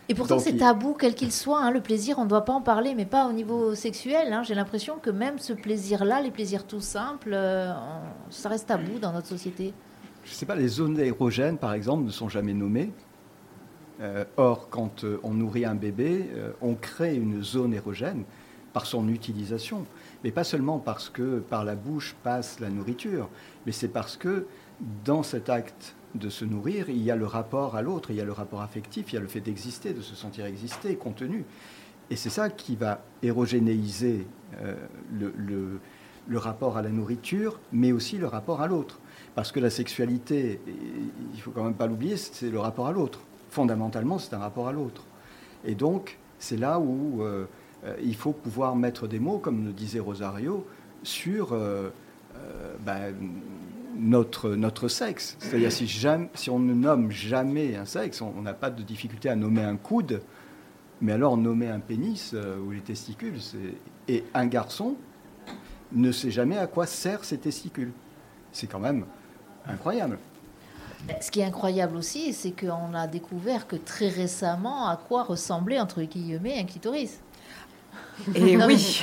Et pourtant c'est tabou quel qu'il soit, hein, le plaisir on ne doit pas en parler, mais pas au niveau sexuel. Hein. J'ai l'impression que même ce plaisir-là, les plaisirs tout simples, ça reste tabou dans notre société. Je ne sais pas, les zones érogènes par exemple ne sont jamais nommées. Euh, or, quand euh, on nourrit un bébé, euh, on crée une zone érogène par son utilisation. Mais pas seulement parce que par la bouche passe la nourriture, mais c'est parce que dans cet acte de se nourrir, il y a le rapport à l'autre, il y a le rapport affectif, il y a le fait d'exister, de se sentir exister, contenu. Et c'est ça qui va érogénéiser le, le, rapport à la nourriture, mais aussi le rapport à l'autre. Parce que la sexualité, il faut quand même pas l'oublier, c'est le rapport à l'autre fondamentalement, c'est un rapport à l'autre. Et donc, c'est là où euh, euh, il faut pouvoir mettre des mots, comme le disait Rosario, sur euh, ben, notre, notre sexe. C'est-à-dire, si, si on ne nomme jamais un sexe, on n'a pas de difficulté à nommer un coude, mais alors nommer un pénis ou les testicules, et un garçon ne sait jamais à quoi servent ses testicules. C'est quand même incroyable. Ce qui est incroyable aussi, c'est qu'on a découvert que très récemment, à quoi ressemblait, entre guillemets, un clitoris. Et oui,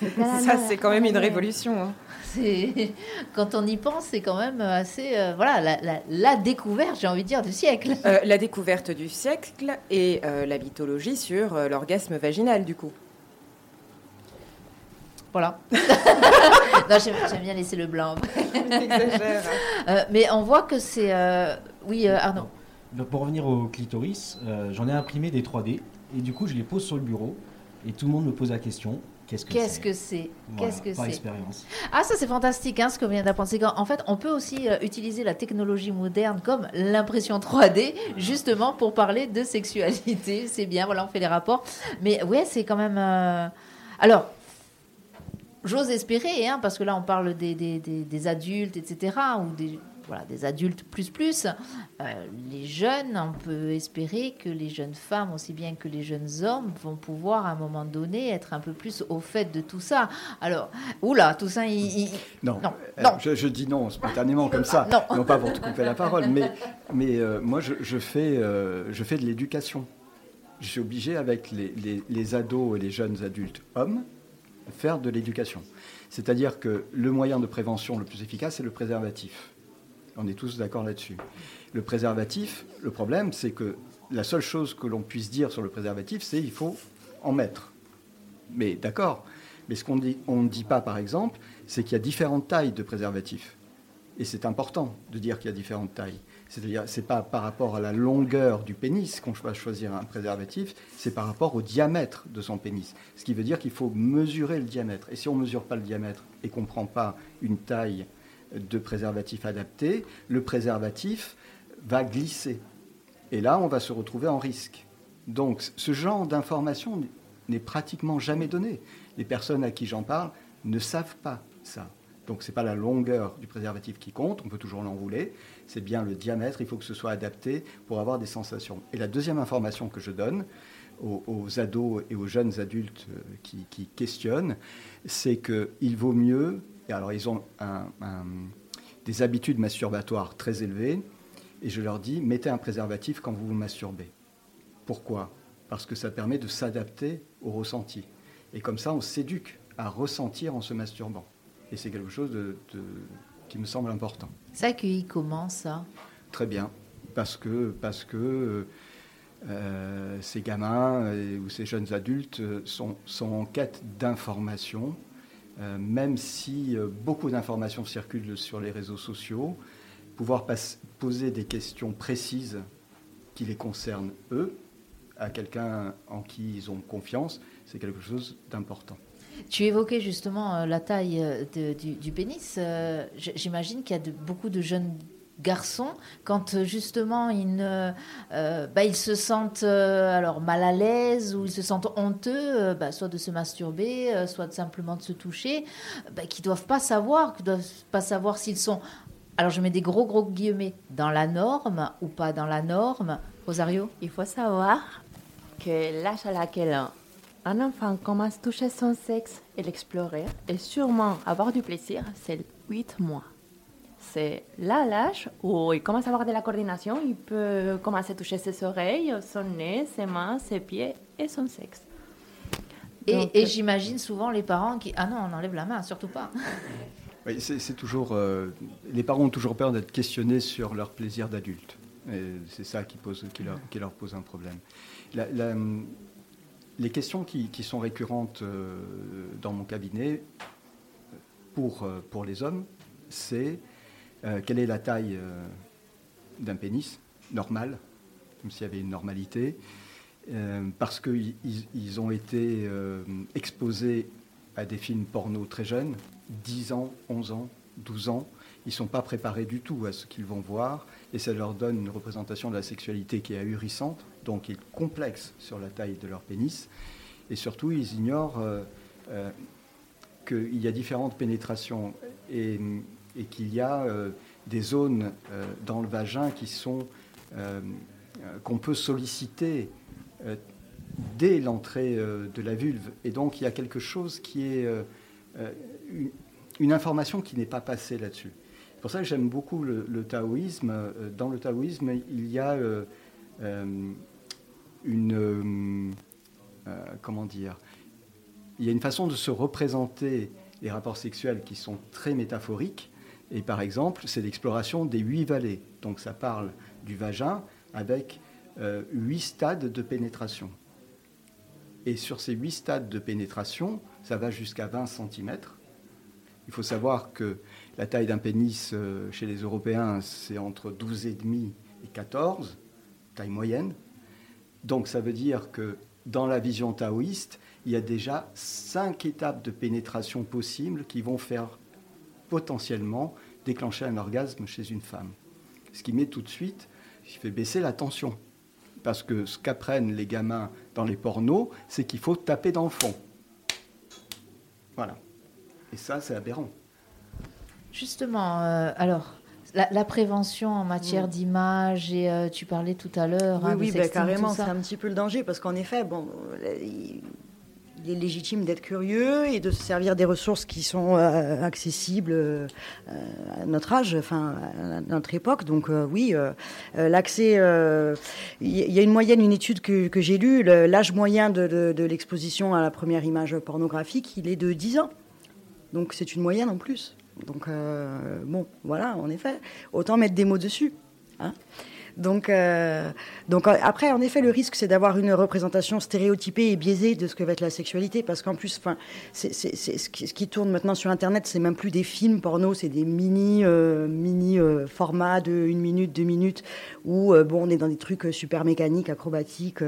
ça c'est quand même une révolution. Hein. Quand on y pense, c'est quand même assez... Euh, voilà, la, découverte, j'ai envie de dire, du siècle. Euh, la découverte du siècle et euh, la mythologie sur l'orgasme vaginal, du coup. Voilà. non, j'aime bien laisser le blanc. euh, mais on voit que c'est. Euh, oui, euh, Arnaud. Pour revenir au clitoris, euh, j'en ai imprimé des 3D et du coup, je les pose sur le bureau et tout le monde me pose la question Qu'est-ce que Qu'est-ce que c'est? Qu'est-ce que c'est? expérience. Ah, ça c'est fantastique, hein, ce que vient d'apprendre. En fait, on peut aussi utiliser la technologie moderne comme l'impression 3D, justement pour parler de sexualité. C'est bien, voilà, on fait les rapports. Mais ouais, c'est quand même. Alors, j'ose espérer, hein, parce que là on parle des, des, des, adultes, etc., ou des, voilà, des adultes plus plus, euh, les jeunes, on peut espérer que les jeunes femmes, aussi bien que les jeunes hommes, vont pouvoir à un moment donné être un peu plus au fait de tout ça. Alors, oula, tout ça, il... Non, non, non. Je, dis non spontanément comme ça, non. non. pas pour te couper la parole, mais, mais euh, moi je, je fais, euh, je fais de l'éducation. Je suis obligé avec les, les, les ados et les jeunes adultes hommes faire de l'éducation. C'est-à-dire que le moyen de prévention le plus efficace, c'est le préservatif. On est tous d'accord là-dessus. Le préservatif, le problème, c'est que la seule chose que l'on puisse dire sur le préservatif, c'est qu'il faut en mettre. Mais d'accord. Mais ce qu'on ne dit pas, par exemple, c'est qu'il y a différentes tailles de préservatifs. Et c'est important de dire qu'il y a différentes tailles. C'est-à-dire, c'est pas par rapport à la longueur du pénis qu'on va choisir un préservatif, c'est par rapport au diamètre de son pénis. Ce qui veut dire qu'il faut mesurer le diamètre. Et si on ne mesure pas le diamètre et qu'on ne prend pas une taille de préservatif adapté, le préservatif va glisser. Et là, on va se retrouver en risque. Donc, ce genre d'information n'est pratiquement jamais donné. Les personnes à qui j'en parle ne savent pas ça. Donc, ce n'est pas la longueur du préservatif qui compte, on peut toujours l'enrouler, c'est bien le diamètre, il faut que ce soit adapté pour avoir des sensations. Et la deuxième information que je donne aux, ados et aux jeunes adultes euh, qui, questionnent, c'est qu'il vaut mieux, et alors ils ont des habitudes masturbatoires très élevées, et je leur dis, mettez un préservatif quand vous vous masturbez. Pourquoi? Parce que ça permet de s'adapter au ressenti. Et comme ça, on s'éduque à ressentir en se masturbant. Et c'est quelque chose de, qui me semble important. Ça accueilli comment ça? Très bien, parce que, parce que euh, ces gamins ou ces jeunes adultes sont, sont en quête d'informations, euh, même si euh, beaucoup d'informations circulent sur les réseaux sociaux, pouvoir poser des questions précises qui les concernent eux, à quelqu'un en qui ils ont confiance, c'est quelque chose d'important. Tu évoquais justement euh, la taille euh, du, pénis. Euh, j'imagine qu'il y a de, beaucoup de jeunes garçons quand justement ils, bah, ils se sentent alors mal à l'aise ou ils se sentent honteux, bah, soit de se masturber, soit simplement de se toucher, bah, qui doivent pas savoir, qui doivent pas savoir s'ils sont alors je mets des gros gros guillemets dans la norme ou pas dans la norme. Rosario? Il faut savoir que l'âge à laquelle un enfant commence à toucher son sexe et l'explorer et sûrement avoir du plaisir, c'est 8 mois. C'est là l'âge où il commence à avoir de la coordination, il peut commencer à toucher ses oreilles, son nez, ses mains, ses pieds et son sexe. Et, j'imagine souvent les parents qui... Ah non, on enlève la main, surtout pas. Oui, c'est toujours... Euh, les parents ont toujours peur d'être questionnés sur leur plaisir d'adulte. C'est ça qui, pose, qui, leur, qui, leur, pose un problème. La, les questions qui, sont récurrentes euh, dans mon cabinet pour, euh, les hommes, c'est euh, quelle est la taille d'un pénis normal, comme s'il y avait une normalité, parce qu'ils ils ont été exposés à des films porno très jeunes, 10 ans, 11 ans, 12 ans, ils ne sont pas préparés du tout à ce qu'ils vont voir, et ça leur donne une représentation de la sexualité qui est ahurissante, donc ils complexent sur la taille de leur pénis, et surtout ils ignorent euh, euh, qu'il y a différentes pénétrations et, qu'il y a euh, des zones dans le vagin qui sont qu'on peut solliciter dès l'entrée de la vulve, et donc il y a quelque chose qui est une information qui n'est pas passée là-dessus. C'est pour ça que j'aime beaucoup le, taoïsme. Dans le taoïsme, il y a euh, une. comment dire Il y a une façon de se représenter les rapports sexuels qui sont très métaphoriques. Et par exemple, c'est l'exploration des huit vallées. Donc ça parle du vagin avec huit stades de pénétration. Et sur ces huit stades de pénétration, ça va jusqu'à 20 cm. Il faut savoir que la taille d'un pénis euh, chez les Européens, c'est entre 12,5 et 14, taille moyenne. Donc ça veut dire que dans la vision taoïste, il y a déjà cinq étapes de pénétration possibles qui vont faire potentiellement déclencher un orgasme chez une femme. Ce qui met tout de suite, qui fait baisser la tension. Parce que ce qu'apprennent les gamins dans les pornos, c'est qu'il faut taper dans le fond. Voilà. Et ça, c'est aberrant. Justement, euh, alors, la, prévention en matière mm. d'image, et euh, tu parlais tout à l'heure. Oui, hein, oui ben, carrément, c'est un petit peu le danger, parce qu'en effet, bon, il, est légitime d'être curieux et de se servir des ressources qui sont euh, accessibles à notre âge, enfin, à notre époque. Donc, oui, l'accès. Il y a une moyenne, une étude que, j'ai lue, l'âge moyen de, de l'exposition à la première image pornographique, il est de 10 ans. Donc, c'est une moyenne en plus. Donc, euh, bon, voilà, en effet, autant mettre des mots dessus. Hein. Donc, euh, donc après, en effet, le risque, c'est d'avoir une représentation stéréotypée et biaisée de ce que va être la sexualité, parce qu'en plus, enfin, ce, qui, tourne maintenant sur Internet, c'est même plus des films porno, c'est des mini, euh, mini euh, formats de une minute, deux minutes, où bon, on est dans des trucs super mécaniques, acrobatiques,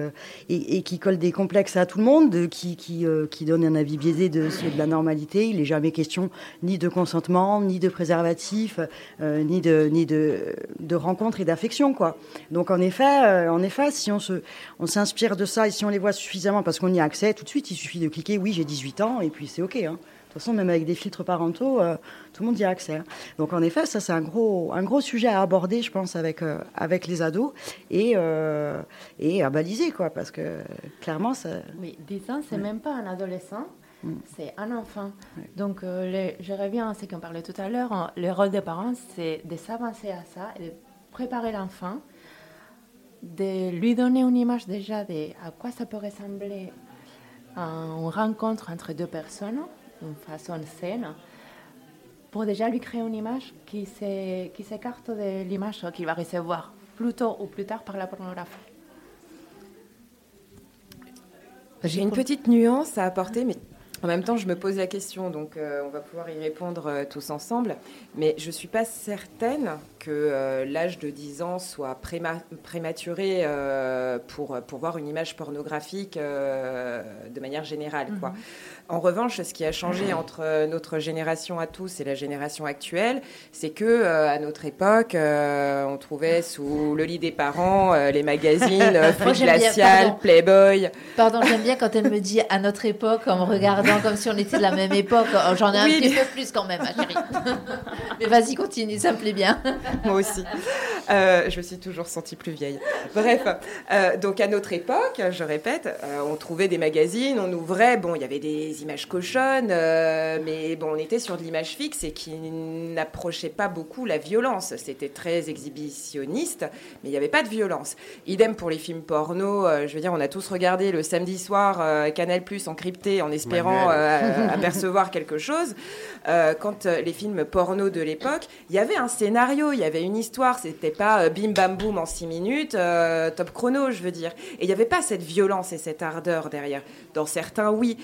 et, qui collent des complexes à tout le monde, de- qui, qui, qui donnent un avis biaisé de, de la normalité. Il n'est jamais question ni de consentement, ni de préservatif, ni de, ni de, de rencontre et d'affection, quoi. Donc en effet, euh, en effet, si on se, on s'inspire de ça et si on les voit suffisamment parce qu'on y a accès, tout de suite, il suffit de cliquer oui, j'ai 18 ans et puis c'est ok. Hein. De toute façon, même avec des filtres parentaux, euh, tout le monde y a accès. hein. Donc en effet, ça c'est un gros, un gros sujet à aborder, je pense, avec, euh, avec les ados et, euh, et à baliser, quoi, parce que clairement, ça. Oui, 10 ans, c'est même pas un adolescent, Mm. c'est un enfant. Ouais. Donc, je reviens à ce qu'on parlait tout à l'heure. hein, Le rôle des parents, c'est de s'avancer à ça et de préparer l'enfant, de lui donner une image déjà de à quoi ça peut ressembler une rencontre entre deux personnes, d'une façon saine, pour déjà lui créer une image qui s'é- qui s'écarte de l'image qu'il va recevoir plus tôt ou plus tard par la pornographie. J'ai une petite nuance à apporter, mais en même temps, je me pose la question, donc euh, on va pouvoir y répondre euh, tous ensemble. Mais je ne suis pas certaine que euh, l'âge de 10 ans soit préma- prématuré pour, pour voir une image pornographique de manière générale. Quoi. En revanche, ce qui a changé entre notre génération à tous et la génération actuelle, c'est que à notre époque, on trouvait sous le lit des parents les magazines Fruit Glacial. Playboy. Pardon, j'aime bien quand elle me dit à notre époque, en me comme si on était de la même époque. Oh, J'en ai un petit mais- peu plus quand même, ma chérie. Mais vas-y, continue, ça me plaît bien. Moi aussi. Euh, je me suis toujours sentie plus vieille. Bref, euh, donc à notre époque, je répète, euh, on trouvait des magazines, on ouvrait, bon, il y avait des images cochonnes, mais bon, on était sur de l'image fixe et qui n'approchait pas beaucoup la violence. C'était très exhibitionniste, mais il n'y avait pas de violence. Idem pour les films porno, je veux dire, on a tous regardé le samedi soir Canal Plus encrypté en espérant apercevoir quelque chose. Quand les films porno de l'époque, il y avait un scénario, il y avait une histoire, c'était pas euh, bim bam boum en six minutes, euh, top chrono, je veux dire. Et il n'y avait pas cette violence et cette ardeur derrière. Dans certains, oui.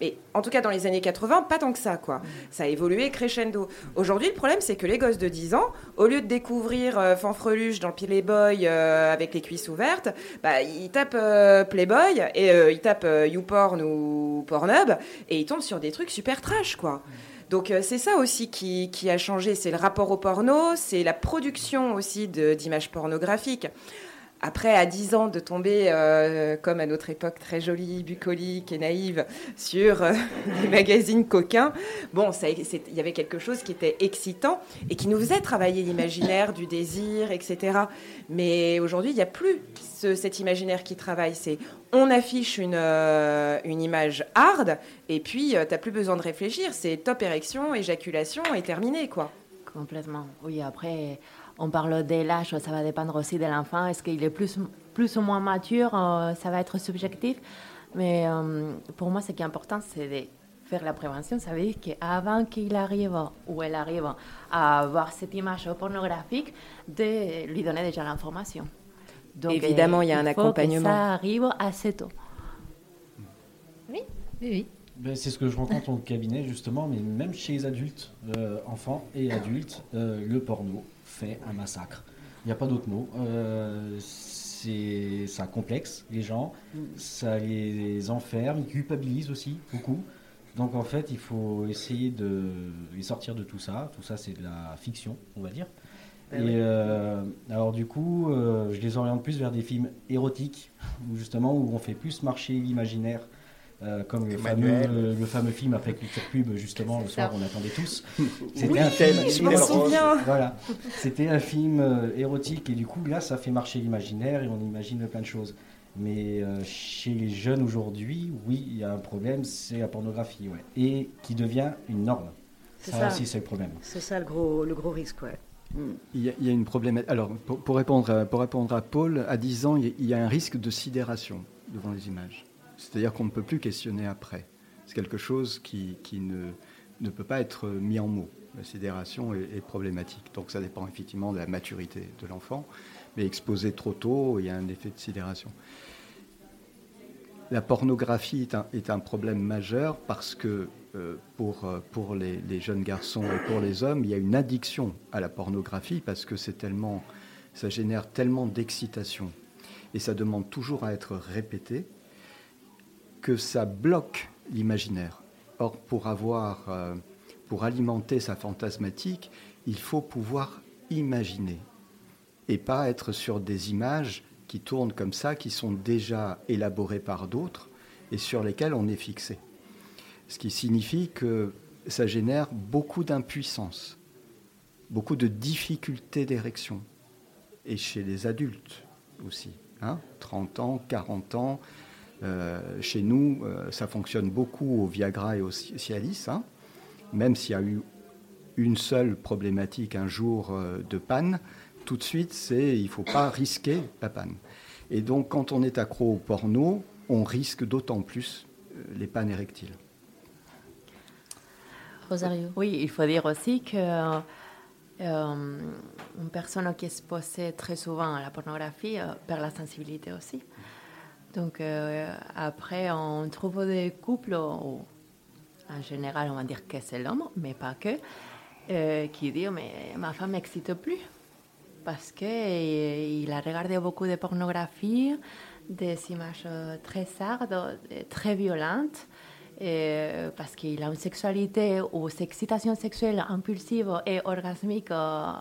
Mais en tout cas, dans les années 80, pas tant que ça, quoi. Ça a évolué crescendo. Aujourd'hui, le problème, c'est que les gosses de 10 ans, au lieu de découvrir euh, Fanfreluche dans Playboy avec les cuisses ouvertes, bah, ils tapent Playboy et ils tapent YouPorn ou Pornhub et ils tombent sur des trucs super trash, quoi. Donc euh, c'est ça aussi qui, a changé, c'est le rapport au porno, c'est la production aussi d'images pornographiques. Après, à 10 ans, de tomber, euh, comme à notre époque très jolie, bucolique et naïve, sur euh, des magazines coquins, bon, il y avait quelque chose qui était excitant et qui nous faisait travailler l'imaginaire, du désir, etc. Mais aujourd'hui, il n'y a plus ce- cet imaginaire qui travaille. C'est on affiche une, euh, une image hard et puis tu n'as plus besoin de réfléchir. C'est top érection, éjaculation et terminé, quoi. Complètement. Oui, après, on parle de l'âge, ça va dépendre aussi de l'enfant. Est-ce qu'il est plus, plus ou moins mature euh, Ça va être subjectif. Mais euh, pour moi, ce qui est important, c'est de faire la prévention. Ça veut dire qu'avant qu'il arrive ou elle arrive à avoir cette image pornographique, de lui donner déjà l'information. Donc, Évidemment, il y a un faut que accompagnement. ça arrive assez tôt. Oui, oui. Ben, c'est ce que je rencontre au cabinet justement, mais même chez les adultes, euh, enfants et adultes, euh, le porno fait un massacre. Il n'y a pas d'autre mot. Euh, c'est ça complexe les gens, ça les enferme, ils culpabilisent aussi beaucoup. Donc en fait, il faut essayer de les sortir de tout ça. Tout ça, c'est de la fiction, on va dire. Ben et oui. euh, alors du coup, euh, je les oriente plus vers des films érotiques, où justement où on fait plus marcher l'imaginaire, euh, comme le fameux, le fameux film après culture pub, justement le soir on attendait tous. Oui, un film je m'en. Voilà, c'était un film euh, érotique et du coup là ça fait marcher l'imaginaire et on imagine plein de choses. Mais euh, chez les jeunes aujourd'hui, oui, il y a un problème, c'est la pornographie, ouais, et qui devient une norme. C'est Ça, ça. aussi, c'est le problème. C'est ça le gros, le gros risque, ouais. Mm. Il y, a, il y a une problématique. Alors, pour, pour répondre à, pour répondre à Paul, à 10 ans, il y a un risque de sidération devant les images. C'est-à-dire qu'on ne peut plus questionner après. C'est quelque chose qui, ne, peut pas être mis en mots. la sidération est, problématique. Donc ça dépend effectivement de la maturité de l'enfant, mais exposé trop tôt, il y a un effet de sidération. La pornographie est un, problème majeur parce que euh, pour, euh, pour les, jeunes garçons et pour les hommes, il y a une addiction à la pornographie parce que c'est tellement, ça génère tellement d'excitation et ça demande toujours à être répété que ça bloque l'imaginaire. Or, pour avoir, euh, pour alimenter sa fantasmatique, il faut pouvoir imaginer et pas être sur des images qui tournent comme ça, qui sont déjà élaborées par d'autres et sur lesquelles on est fixé. Ce qui signifie que ça génère beaucoup d'impuissance, beaucoup de difficultés d'érection, et chez les adultes aussi. Hein 30 ans, 40 ans. Euh, chez nous, euh, ça fonctionne beaucoup au Viagra et au Cialis, hein même s'il y a eu une seule problématique un jour euh, de panne, tout de suite, c'est il ne faut pas risquer la panne. Et donc, quand on est accro au porno, on risque d'autant plus les pannes érectiles. Rosario. Oui, il faut dire aussi que euh, une personne qui est exposée très souvent à la pornographie euh, perd la sensibilité aussi. Donc après, on trouve des couples, en général, on va dire que c'est l'homme, mais pas que, qui disent mais ma femme m'excite plus parce qu'il eh, a regardé beaucoup de pornographie, des images euh, très sardes, très violentes, parce qu'il a une sexualité ou une excitation sexuelle impulsive et orgasmique, euh,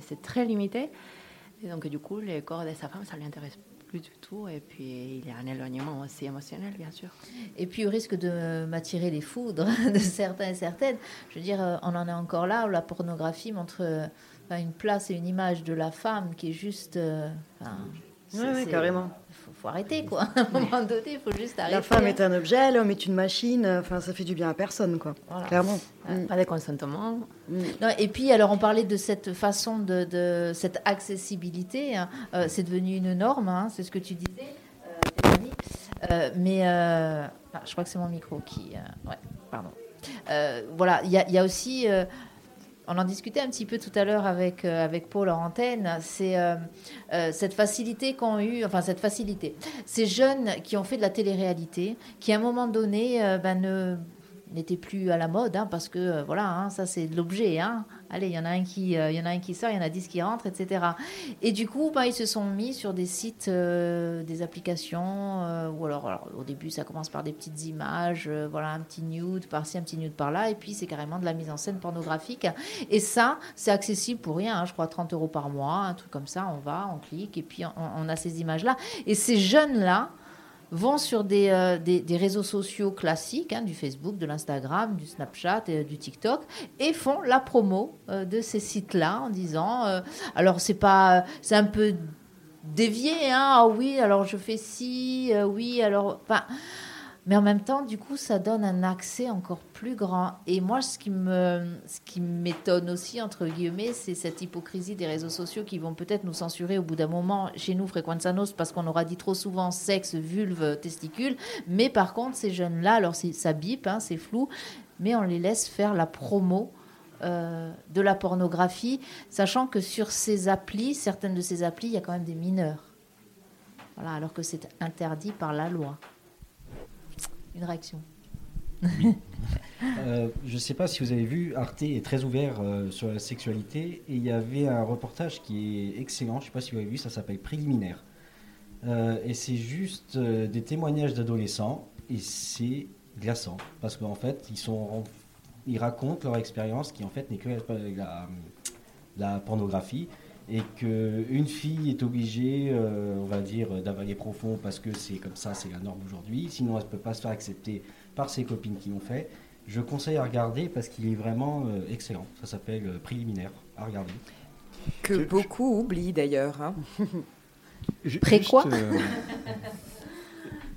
c'est très limité. Donc, du coup, le corps de sa femme, ça ne lui intéresse plus du tout. Et puis, il y a un éloignement aussi émotionnel, bien sûr. Et puis, au risque de m'attirer les foudres de certains et certaines, je veux dire, euh, on en est encore là où la pornographie montre une place et une image de la femme qui est juste. Euh, oui, carrément. Faut, arrêter, quoi. À un moment donné, il faut juste arrêter. La femme est un objet, l'homme est une machine. Enfin, ça fait du bien à personne, quoi. Clairement. Mm. Pas de consentement. Mm. et puis, alors, on parlait de cette façon, de, de cette accessibilité. Hein. Euh, c'est devenu une norme, hein, c'est ce que tu disais, euh, euh mais je crois que c'est mon micro qui. ouais, pardon. voilà, il y, y, a aussi on en discutait un petit peu tout à l'heure avec, euh, Paul en c'est euh, euh, cette facilité qu'ont eu, enfin cette facilité, ces jeunes qui ont fait de la télé-réalité, qui à un moment donné ben, ne n'était plus à la mode, hein, parce que euh, voilà, hein, ça c'est de l'objet. Hein. Allez, il y en a un qui, euh, y en a un qui sort, il y en a dix qui rentrent, etc. Et du coup, bah, ils se sont mis sur des sites, euh, des applications, ou alors, au début ça commence par des petites images, voilà, un petit nude par-ci, un petit nude par-là, et puis c'est carrément de la mise en scène pornographique. Et ça, c'est accessible pour rien, je crois 30 euros par mois, un truc comme ça. On va, on clique, et puis on a ces images-là. Et ces jeunes là vont sur des, euh, des, réseaux sociaux classiques, hein, du Facebook, de l'Instagram, du Snapchat, et, du TikTok, et font la promo euh, de ces sites-là en disant, euh, alors c'est pas, c'est un peu dévié, hein, ah oui, alors je fais ci, oui, alors, enfin mais en même temps, du coup, ça donne un accès encore plus grand. Et moi, ce qui me, ce qui m'étonne aussi entre guillemets, c'est cette hypocrisie des réseaux sociaux qui vont peut-être nous censurer au bout d'un moment chez nous, Frequenzanos, parce qu'on aura dit trop souvent sexe, vulve, testicule. Mais par contre, ces jeunes-là, alors ça bip, hein, c'est flou, mais on les laisse faire la promo. Euh, de la pornographie, sachant que sur ces applis, certaines de ces applis, il y a quand même des mineurs. Voilà, alors que c'est interdit par la loi une réaction. Euh, je ne sais pas si vous avez vu, Arte est très ouvert euh, sur la sexualité et il y avait un reportage qui est excellent, je ne sais pas si vous avez vu, ça s'appelle Préliminaire. Euh, et c'est juste des témoignages d'adolescents et c'est glaçant parce qu'en fait, ils, sont, ils racontent leur expérience qui en fait n'est que la pornographie et qu'une fille est obligée, euh, on va dire, d'avaler profond parce que c'est comme ça, c'est la norme aujourd'hui, sinon elle ne peut pas se faire accepter par ses copines qui l'ont fait, je conseille à regarder parce qu'il est vraiment euh, excellent. Ça s'appelle euh, Préliminaire, à regarder. Que beaucoup oublient d'ailleurs. Hein. Pré quoi?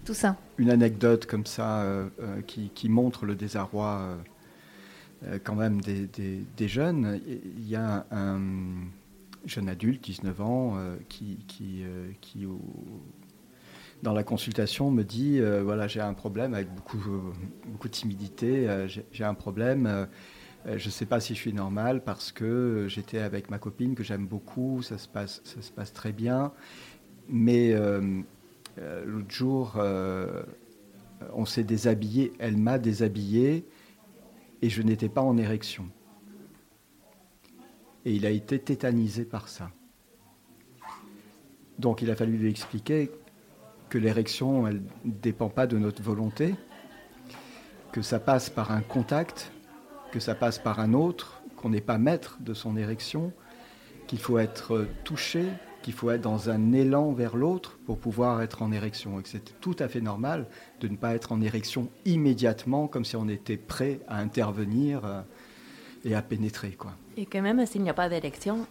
Tout ça. Une anecdote comme ça qui, montre le désarroi quand même des, des jeunes. Il y a un jeune adulte, 19 ans, euh, qui, qui, euh, qui dans la consultation, me dit euh, voilà, j'ai un problème avec beaucoup, beaucoup de timidité, j'ai un problème. Je ne sais pas si je suis normal parce que j'étais avec ma copine que j'aime beaucoup, ça se passe, ça se passe très bien. Mais l'autre jour, on s'est déshabillé, elle m'a déshabillé et je n'étais pas en érection. Et il a été tétanisé par ça. Donc il a fallu lui expliquer que l'érection, elle ne dépend pas de notre volonté, que ça passe par un contact que ça passe par un autre, qu'on n'est pas maître de son érection, qu'il faut être touché, qu'il faut être dans un élan vers l'autre pour pouvoir être en érection. Et que c'est tout à fait normal de ne pas être en érection immédiatement, comme si on était prêt à intervenir euh, et à pénétrer. Quoi. Et que même s'il n'y a pas d'érection,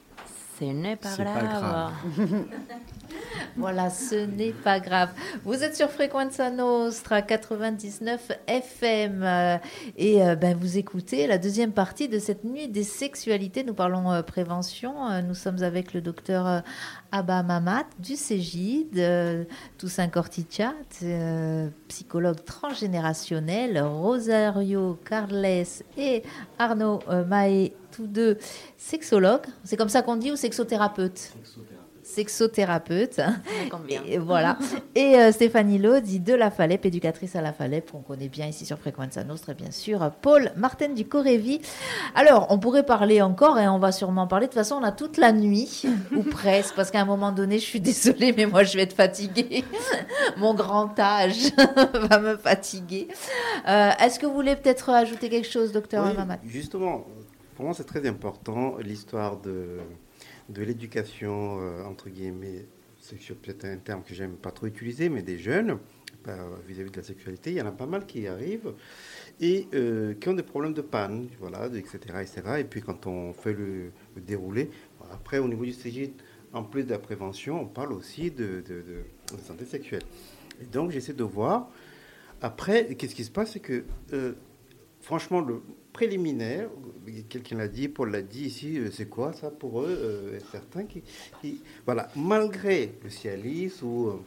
ce n'est pas grave. voilà, ce n'est pas grave. Vous êtes sur Frequenza Nostra 99 FM euh, et euh, ben, vous écoutez la deuxième partie de cette nuit des sexualités. Nous parlons euh, prévention. nous sommes avec le docteur Abba Mamat du CEGID, Toussaint Cortichat, psychologue transgénérationnel, Rosario Carles et Arnaud Maé tous deux sexologues. C'est comme ça qu'on dit ou sexothérapeute sexothérapeute. Et, voilà. Et euh, Stéphanie Lodi de La Falep, éducatrice à La Falep, qu'on connaît bien ici sur Frequenza Nostra, bien sûr. Paul Martin du Corévi. Alors, on pourrait parler encore et on va sûrement parler. De toute façon, on a toute la nuit, ou presque, parce qu'à un moment donné, je suis désolée, mais moi, je vais être fatiguée. Mon grand âge va me fatiguer. Euh, est-ce que vous voulez peut-être ajouter quelque chose, docteur oui, Justement, pour moi, c'est très important l'histoire de de l'éducation, euh, entre guillemets, c'est peut-être un terme que j'aime pas trop utiliser, mais des jeunes, vis-à-vis de la sexualité, il y en a pas mal qui arrivent et euh, qui ont des problèmes de panne, voilà, etc., etc. Et puis quand on fait le, déroulé, après au niveau du CG, en plus de la prévention, on parle aussi de, de, santé sexuelle. Et donc j'essaie de voir. Après, qu'est-ce qui se passe, c'est que euh, franchement, le, préliminaire, quelqu'un l'a dit, Paul l'a dit ici, euh, c'est quoi ça pour eux euh, Certains qui, voilà, malgré le Cialis ou euh,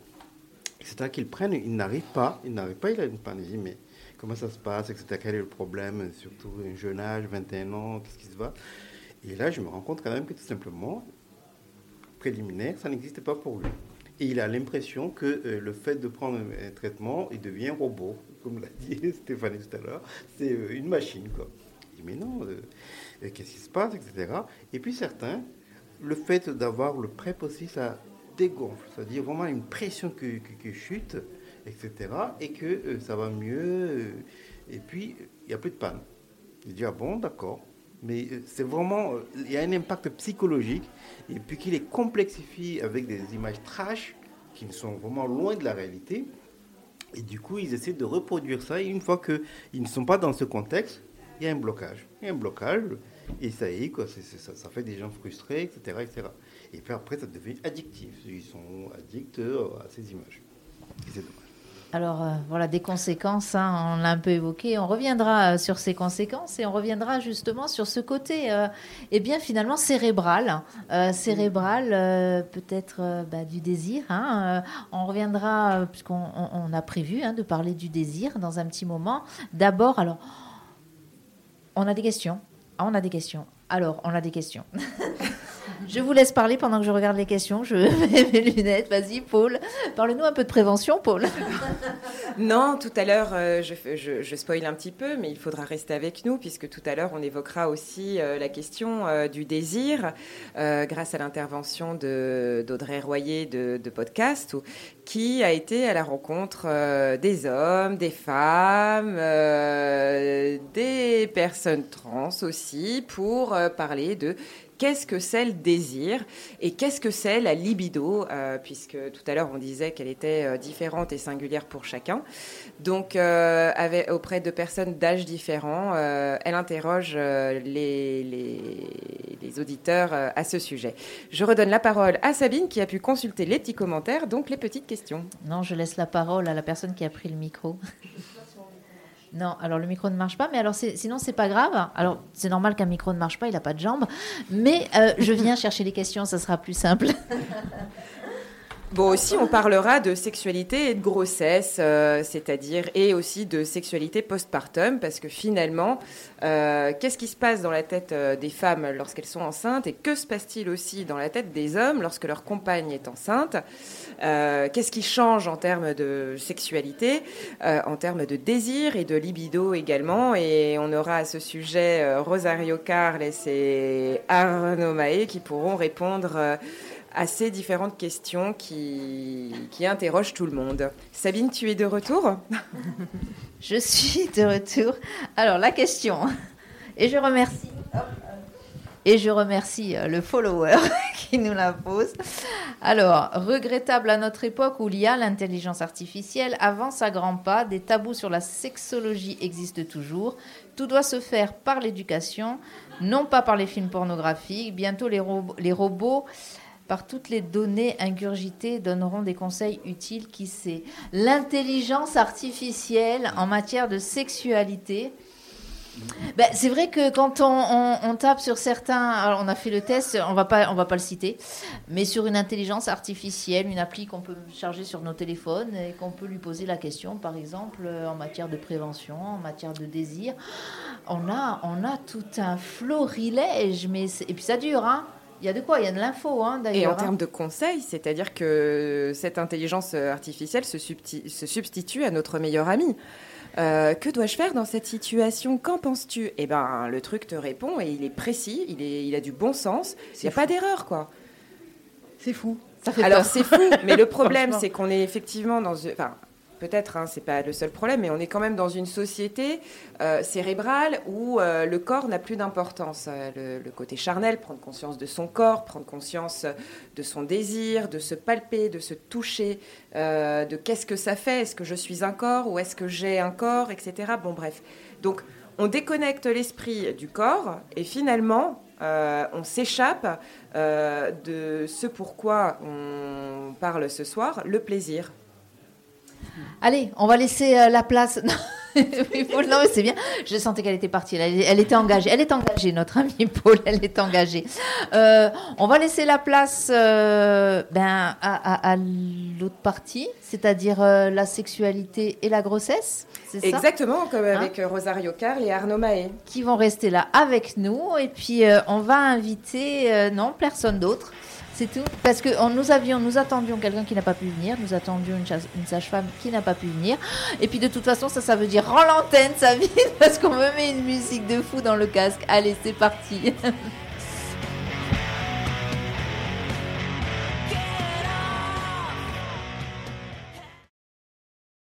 etc., qu'ils prennent, ils n'arrivent pas, ils n'arrivent pas, il a une panique, mais comment ça se passe, etc., quel est le problème, surtout un jeune âge, 21 ans, qu'est-ce qui se passe Et là, je me rends compte quand même que tout simplement, préliminaire, ça n'existe pas pour lui. Et il a l'impression que le fait de prendre un traitement, il devient robot, comme l'a dit Stéphanie tout à l'heure, c'est une machine. Quoi mais non, euh, qu'est-ce qui se passe, etc. Et puis certains, le fait d'avoir le PrEP aussi, ça dégonfle, c'est-à-dire vraiment une pression qui, chute, etc. Et que euh, ça va mieux, euh, et puis il n'y a plus de panne. Je dis, ah bon, d'accord. Mais c'est vraiment, il y a un impact psychologique, et puis qu'il est complexifie avec des images trash qui sont vraiment loin de la réalité. Et du coup, ils essaient de reproduire ça. Et une fois qu'ils ne sont pas dans ce contexte, il y a un blocage. Il y a un blocage, et ça y est, quoi, ça, fait des gens frustrés, etc., etc. Et puis après, ça devient addictif. Ils sont addicts euh, à ces images. c'est dommage. Alors euh, voilà des conséquences, hein, on l'a un peu évoqué. On reviendra euh, sur ces conséquences et on reviendra justement sur ce côté, eh bien finalement cérébral, cérébral peut-être bah, du désir. Hein, on reviendra puisqu'on on a prévu hein, de parler du désir dans un petit moment. D'abord, alors on a des questions. Ah, on a des questions. Alors, on a des questions. je vous laisse parler pendant que je regarde les questions. Je mets mes lunettes. Vas-y, Paul. Parle-nous un peu de prévention, Paul. non, tout à l'heure, euh, je, je, un petit peu, mais il faudra rester avec nous, puisque tout à l'heure, on évoquera aussi euh, la question euh, du désir, grâce à l'intervention d'Audrey Royer de Podcast, qui a été à la rencontre des hommes, des femmes, des personnes trans aussi, pour parler de qu'est-ce que c'est le désir et qu'est-ce que c'est la libido, euh, puisque tout à l'heure on disait qu'elle était euh, différente et singulière pour chacun. Donc, euh, auprès de personnes d'âge différents, elle interroge les, les, auditeurs à ce sujet. Je redonne la parole à Sabine qui a pu consulter les petits commentaires, donc les petites questions. Non, je laisse la parole à la personne qui a pris le micro. Non, alors le micro ne marche pas, mais alors sinon c'est pas grave. Alors c'est normal qu'un micro ne marche pas, il n'a pas de jambes, mais euh, je viens chercher les questions, ça sera plus simple. Bon, aussi, on parlera de sexualité et de grossesse, euh, c'est-à-dire, et aussi de sexualité postpartum, parce que finalement, euh, qu'est-ce qui se passe dans la tête euh, des femmes lorsqu'elles sont enceintes, et que se passe-t-il aussi dans la tête des hommes lorsque leur compagne est enceinte? Qu'est-ce qui change en termes de sexualité, en termes de désir et de libido également? Et on aura à ce sujet Rosario Carles et Arnaud Mahé qui pourront répondre à ces différentes questions qui, qui interrogent tout le monde. Sabine, tu es de retour? Je suis de retour. Alors, la question, et je remercie. Et je remercie euh, le follower qui nous la pose. Alors, regrettable à notre époque où l'IA, l'intelligence artificielle, avance à grands pas, des tabous sur la sexologie existent toujours. Tout doit se faire par l'éducation, non pas par les films pornographiques. Bientôt, les, les robots par toutes les données ingurgitées donneront des conseils utiles. Qui sait L'intelligence artificielle en matière de sexualité. Ben, c'est vrai que quand on, tape sur certains, on a fait le test, on va pas, on va pas le citer, mais sur une intelligence artificielle, une appli qu'on peut charger sur nos téléphones et qu'on peut lui poser la question, par exemple, en matière de prévention, en matière de désir, on a, on a tout un florilège, mais et puis ça dure, hein. Il y a de quoi, il y a de l'info hein, d'ailleurs. Et en hein. termes de conseils, c'est-à-dire que cette intelligence artificielle se, se substitue à notre meilleur ami. Euh, que dois-je faire dans cette situation? Qu'en penses-tu? Eh ben, le truc te répond et il est précis, il, est, il a du bon sens. Il n'y a pas d'erreur, quoi. C'est fou. Alors c'est fou, mais le problème, c'est qu'on est effectivement dans, enfin, peut-être, hein, c'est pas le seul problème, mais on est quand même dans une société euh, cérébrale où euh, le corps n'a plus d'importance. Euh, le, côté charnel, prendre conscience de son corps, prendre conscience de son désir, de se palper, de se toucher, de qu'est-ce que ça fait, est-ce que je suis un corps ou est-ce que j'ai un corps, etc. Bon, bref. Donc, on déconnecte l'esprit du corps et finalement, on s'échappe de ce pourquoi on parle ce soir, le plaisir. Allez, on va laisser euh, la place. non, c'est bien. Je sentais qu'elle était partie. Elle, était engagée. Elle est engagée, notre amie Paul. Elle est engagée. Euh, on va laisser la place euh, ben, à, l'autre partie, c'est-à-dire la sexualité et la grossesse. C'est Exactement, comme hein? avec Rosario Carl et Arnaud Mahé. Qui vont rester là avec nous. Et puis, on va inviter, non, personne d'autre. C'est tout. Parce que nous avions, nous attendions quelqu'un qui n'a pas pu venir, nous attendions une, sage-femme qui n'a pas pu venir. Et puis de toute façon, ça, ça veut dire rends l'antenne, ça vite, parce qu'on me met une musique de fou dans le casque. Allez, c'est parti.